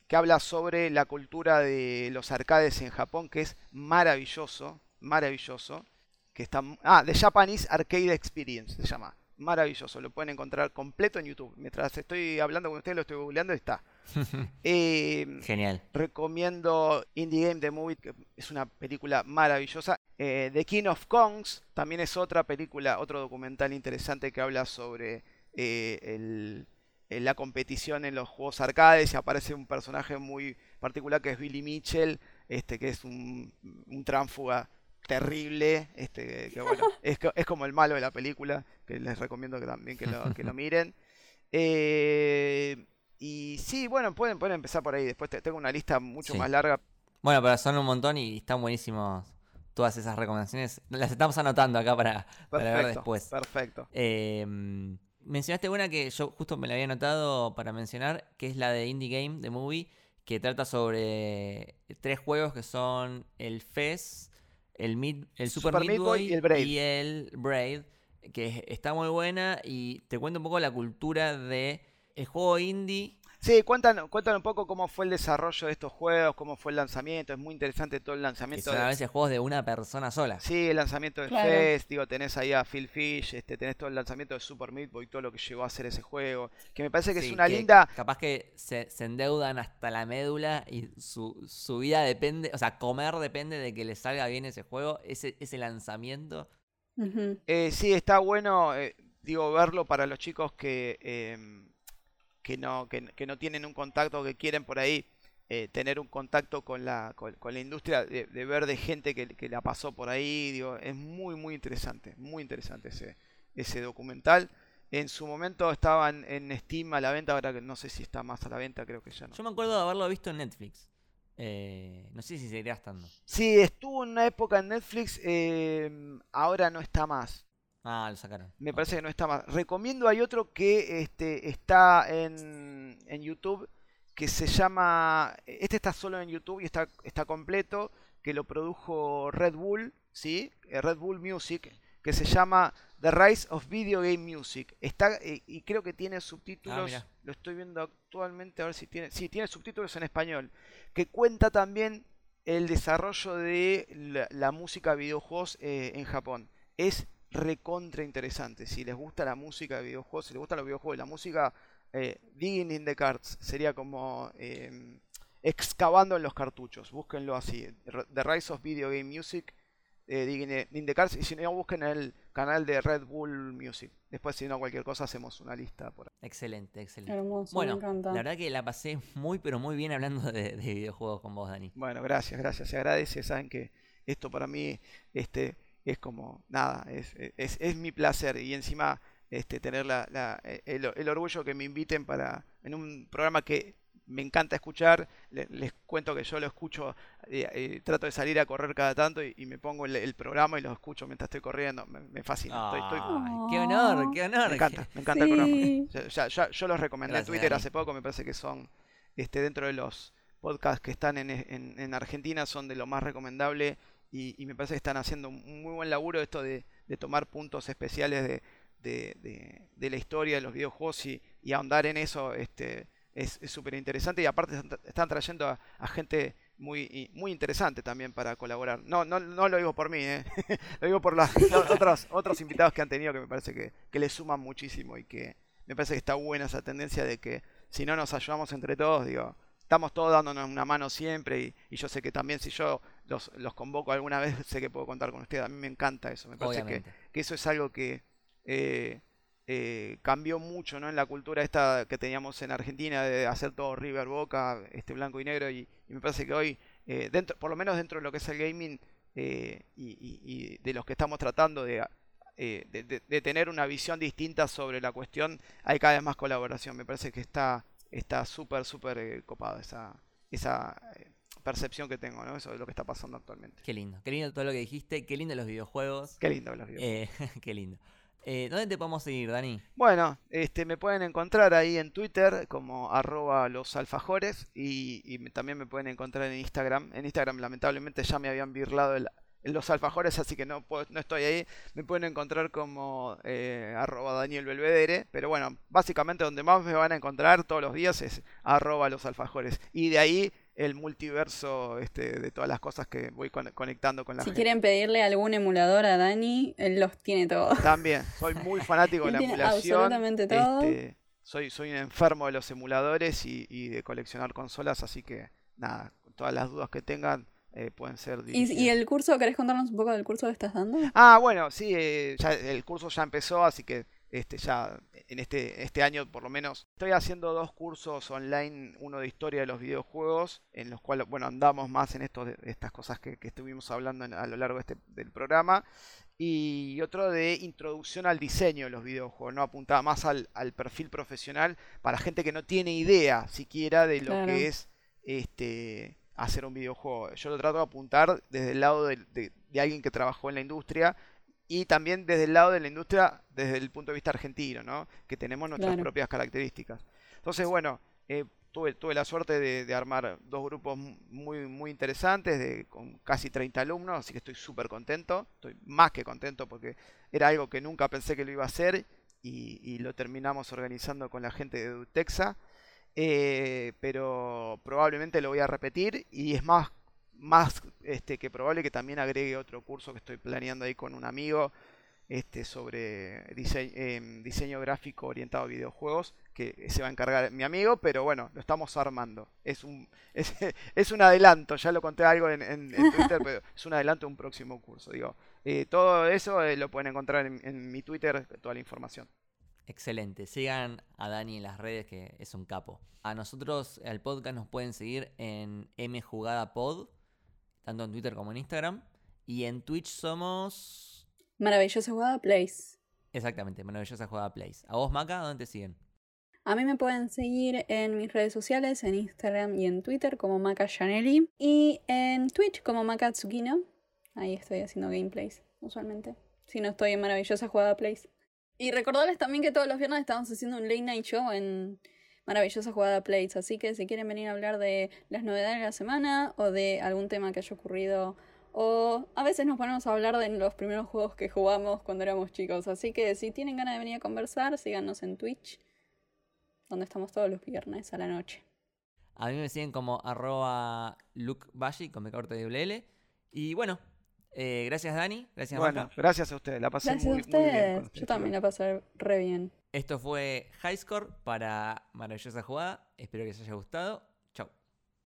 S4: que habla sobre la cultura de los arcades en Japón, que es maravilloso, maravilloso. Que está, ah, The Japanese Arcade Experience se llama. Maravilloso, lo pueden encontrar completo en YouTube. Mientras estoy hablando con ustedes, lo estoy googleando y está. [LAUGHS] Eh,
S2: genial.
S4: recomiendo Indie Game The Movie, que es una película maravillosa. Eh, The King of Kongs también es otra película, otro documental interesante que habla sobre eh, el- la competición en los juegos arcades y aparece un personaje muy particular que es Billy Mitchell, este, que es un, un tránfuga terrible, este, que bueno, [LAUGHS] es, es como el malo de la película, que les recomiendo que también que lo, que lo [LAUGHS] miren. Eh, y sí, bueno, pueden, pueden empezar por ahí. Después te- tengo una lista mucho
S2: Sí.
S4: más larga.
S2: Bueno, pero son un montón y están buenísimos todas esas recomendaciones. Las estamos anotando acá para, para ver después.
S4: perfecto.
S2: Eh, mencionaste una que yo justo me la había anotado para mencionar, que es la de Indie Game, de Movie, que trata sobre tres juegos que son el Fez, el, Mid, el Super,
S4: Super Meat Boy
S2: Boy
S4: y el Braid.
S2: y el Braid, que es- está muy buena y te cuento un poco la cultura de el juego indie.
S4: Sí, cuentan, cuentan un poco cómo fue el desarrollo de estos juegos, cómo fue el lanzamiento. Es muy interesante todo el lanzamiento.
S2: son a
S4: de-
S2: veces juegos de una persona sola.
S4: Sí, el lanzamiento de
S3: Claro.
S4: Fest, digo, tenés ahí a Phil Fish, este, tenés todo el lanzamiento de Super Meat Boy, todo lo que llegó a ser ese juego. Que me parece que
S2: Sí,
S4: es una
S2: que
S4: linda.
S2: Capaz que se, se endeudan hasta la médula y su, su vida depende, o sea, comer depende de que les salga bien ese juego, ese, ese lanzamiento.
S4: Eh, sí, está bueno, eh, digo, verlo para los chicos que, em, que, no, que, que no tienen un contacto, que quieren por ahí eh, tener un contacto con la, con, con la industria, de, de ver de gente que, que la pasó por ahí, digo, es muy, muy interesante, muy interesante ese, ese documental. En su momento estaban en Steam a la venta, ahora que no sé si está más a la venta, creo que ya no.
S2: Yo me acuerdo de haberlo visto en Netflix. Eh, no sé si seguirá estando.
S4: Sí, estuvo en una época en Netflix, em, ahora no está más.
S2: Ah, lo sacaron.
S4: Me parece que no está más. Recomiendo, hay otro que este, está en, en YouTube que se llama. Este está solo en YouTube y está, está completo. Que lo produjo Red Bull, ¿sí? Eh, Red Bull Music. Que se llama The Rise of Video Game Music. Está, eh, y creo que tiene subtítulos.
S2: mirá.
S4: lo estoy viendo actualmente, a ver si tiene. Sí, tiene subtítulos en español. Que cuenta también el desarrollo de la, la música de videojuegos eh, en Japón. Es recontra interesante. Si les gusta la música de videojuegos, si les gustan los videojuegos, la música eh, Digging in the Cards sería como em, excavando en los cartuchos. Búsquenlo así. The Rise of Video Game Music, eh, Digging in the Cards. Y si no, busquen el canal de Red Bull Music. Después, si no, cualquier cosa, hacemos una lista por ahí.
S2: Excelente, excelente.
S3: Hermoso,
S2: Bueno,
S3: me encanta.
S2: la verdad que la pasé muy, pero muy bien hablando de, de videojuegos con vos, Dani.
S4: Bueno, gracias, gracias. Se agradece. Saben que esto para mí este, es como nada, es, es, es mi placer. Y encima este, tener la, la- el, el orgullo que me inviten para en un programa que me encanta escuchar. Le- les cuento que yo lo escucho, eh, eh, trato de salir a correr cada tanto y, y me pongo el, el programa y lo escucho mientras estoy corriendo. Me, me fascina. Estoy,
S2: qué honor, qué honor.
S4: me encanta, me encanta el programa.
S3: Sí. [LAUGHS]
S4: Ya- ya- ya- yo los recomendé
S2: Gracias,
S4: en Twitter hace poco, me parece que son este, dentro de los podcasts que están en, en- en Argentina, son de lo más recomendable y, y me parece que están haciendo un muy buen laburo esto de, de tomar puntos especiales de, de- de- la historia de los videojuegos y, y ahondar en eso este, es súper interesante y aparte están, trayendo a, gente muy, muy interesante también para colaborar. No, no, no lo digo por mí, ¿eh? [LAUGHS] lo digo por los otros, otros invitados que han tenido que me parece que, que le suman muchísimo y que me parece que está buena esa tendencia de que si no nos ayudamos entre todos, digo, estamos todos dándonos una mano siempre y, y yo sé que también si yo los, los convoco alguna vez, [LAUGHS] sé que puedo contar con ustedes. A mí me encanta eso, me parece que, eso es algo que eh, eh, cambió mucho ¿no? en la cultura esta que teníamos en Argentina de hacer todo River Boca, este blanco y negro y, y me parece que hoy, eh, dentro, por lo menos dentro de lo que es el gaming eh, y, y- y de los que estamos tratando de, eh, de, de- de tener una visión distinta sobre la cuestión, hay cada vez más colaboración. Me parece que está está súper, súper eh, copada esa, esa eh, percepción que tengo, ¿no? Eso de lo que está pasando actualmente.
S2: Qué lindo, qué lindo todo lo que dijiste, qué lindo los videojuegos.
S4: Qué lindo los videos.
S2: Eh, [LAUGHS] qué lindo. Eh, ¿Dónde te podemos seguir, Dani?
S4: Bueno, este, me pueden encontrar ahí en Twitter como arroba los alfajores y, y también me pueden encontrar en Instagram. En Instagram lamentablemente ya me habían birlado el- los alfajores, así que no, puedo- no estoy ahí. Me pueden encontrar como eh, arroba Daniel Belvedere, pero bueno, básicamente donde más me van a encontrar todos los días es arroba los alfajores. Y de ahí el multiverso este, de todas las cosas que voy con- conectando con la
S3: Si
S4: gente.
S3: quieren pedirle algún emulador a Dani, él los tiene todos.
S4: También, soy muy fanático de la
S3: tiene
S4: emulación.
S3: absolutamente todo.
S4: este, soy, soy un enfermo de los emuladores y, y de coleccionar consolas, así que nada, todas las dudas que tengan eh, pueden ser
S3: ¿Y, y el curso, querés contarnos un poco del curso que estás dando?
S4: Ah, bueno, sí, eh, ya el curso ya empezó, así que este ya en este, este año por lo menos estoy haciendo dos cursos online, uno de historia de los videojuegos, en los cuales, bueno, andamos más en esto de, estas cosas que, que estuvimos hablando en- a lo largo de este, del programa, y otro de introducción al diseño de los videojuegos, ¿no? Apuntada más al, al perfil profesional para gente que no tiene idea siquiera de lo
S3: Claro.
S4: que es este hacer un videojuego. Yo lo trato de apuntar desde el lado de, de alguien que trabajó en la industria y también desde el lado de la industria desde el punto de vista argentino, ¿no? Que tenemos nuestras
S3: Claro.
S4: propias características. Entonces, bueno, eh, tuve, tuve la suerte de, de armar dos grupos mu- muy, muy interesantes, de, con casi 30 alumnos, así que estoy súper contento, estoy más que contento porque era algo que nunca pensé que lo iba a hacer y, y lo terminamos organizando con la gente de Dutexa. Eh, pero probablemente lo voy a repetir y es más, más este, que probable que también agregue otro curso que estoy planeando ahí con un amigo este, sobre dise- em, diseño gráfico orientado a videojuegos que se va a encargar mi amigo, pero bueno, lo estamos armando. Es un, [LAUGHS] es, es un adelanto, ya lo conté algo en Twitter, pero es un adelanto de un próximo curso. Digo, eh, todo eso eh, lo pueden encontrar en, en mi Twitter, toda la información.
S2: Excelente. Sigan a Dani en las redes, que es un capo. A nosotros, al podcast, nos pueden seguir en mjugadapod, tanto en Twitter como en Instagram. Y en Twitch somos.
S3: Maravillosa jugada Place.
S2: Exactamente, Maravillosa Jugada Place. ¿A vos, Maca, dónde te siguen?
S3: A mí me pueden seguir en mis redes sociales, en Instagram y en Twitter como Maka Janelli. Y en Twitch como Maka Tsukino. Ahí estoy haciendo gameplays, usualmente. Si no estoy en Maravillosa Jugada Place. Y recordarles también que todos los viernes estamos haciendo un late night show en Maravillosa Jugada Plays. Así que si quieren venir a hablar de las novedades de la semana o de algún tema que haya ocurrido. O a veces nos ponemos a hablar de los primeros juegos que jugamos cuando éramos chicos. Así que si tienen ganas de venir a conversar, síganos en Twitch donde estamos todos los viernes a la noche.
S2: A mí me siguen como arroba lukebashi con WL. Y bueno, eh, gracias Dani, gracias
S4: Bueno, gracias a ustedes. La pasé
S3: Gracias
S4: muy,
S3: a
S4: muy bien.
S3: ustedes.
S4: con este
S3: Yo también la pasé re bien.
S2: Esto fue Highscore para Maravillosa Jugada. Espero que les haya gustado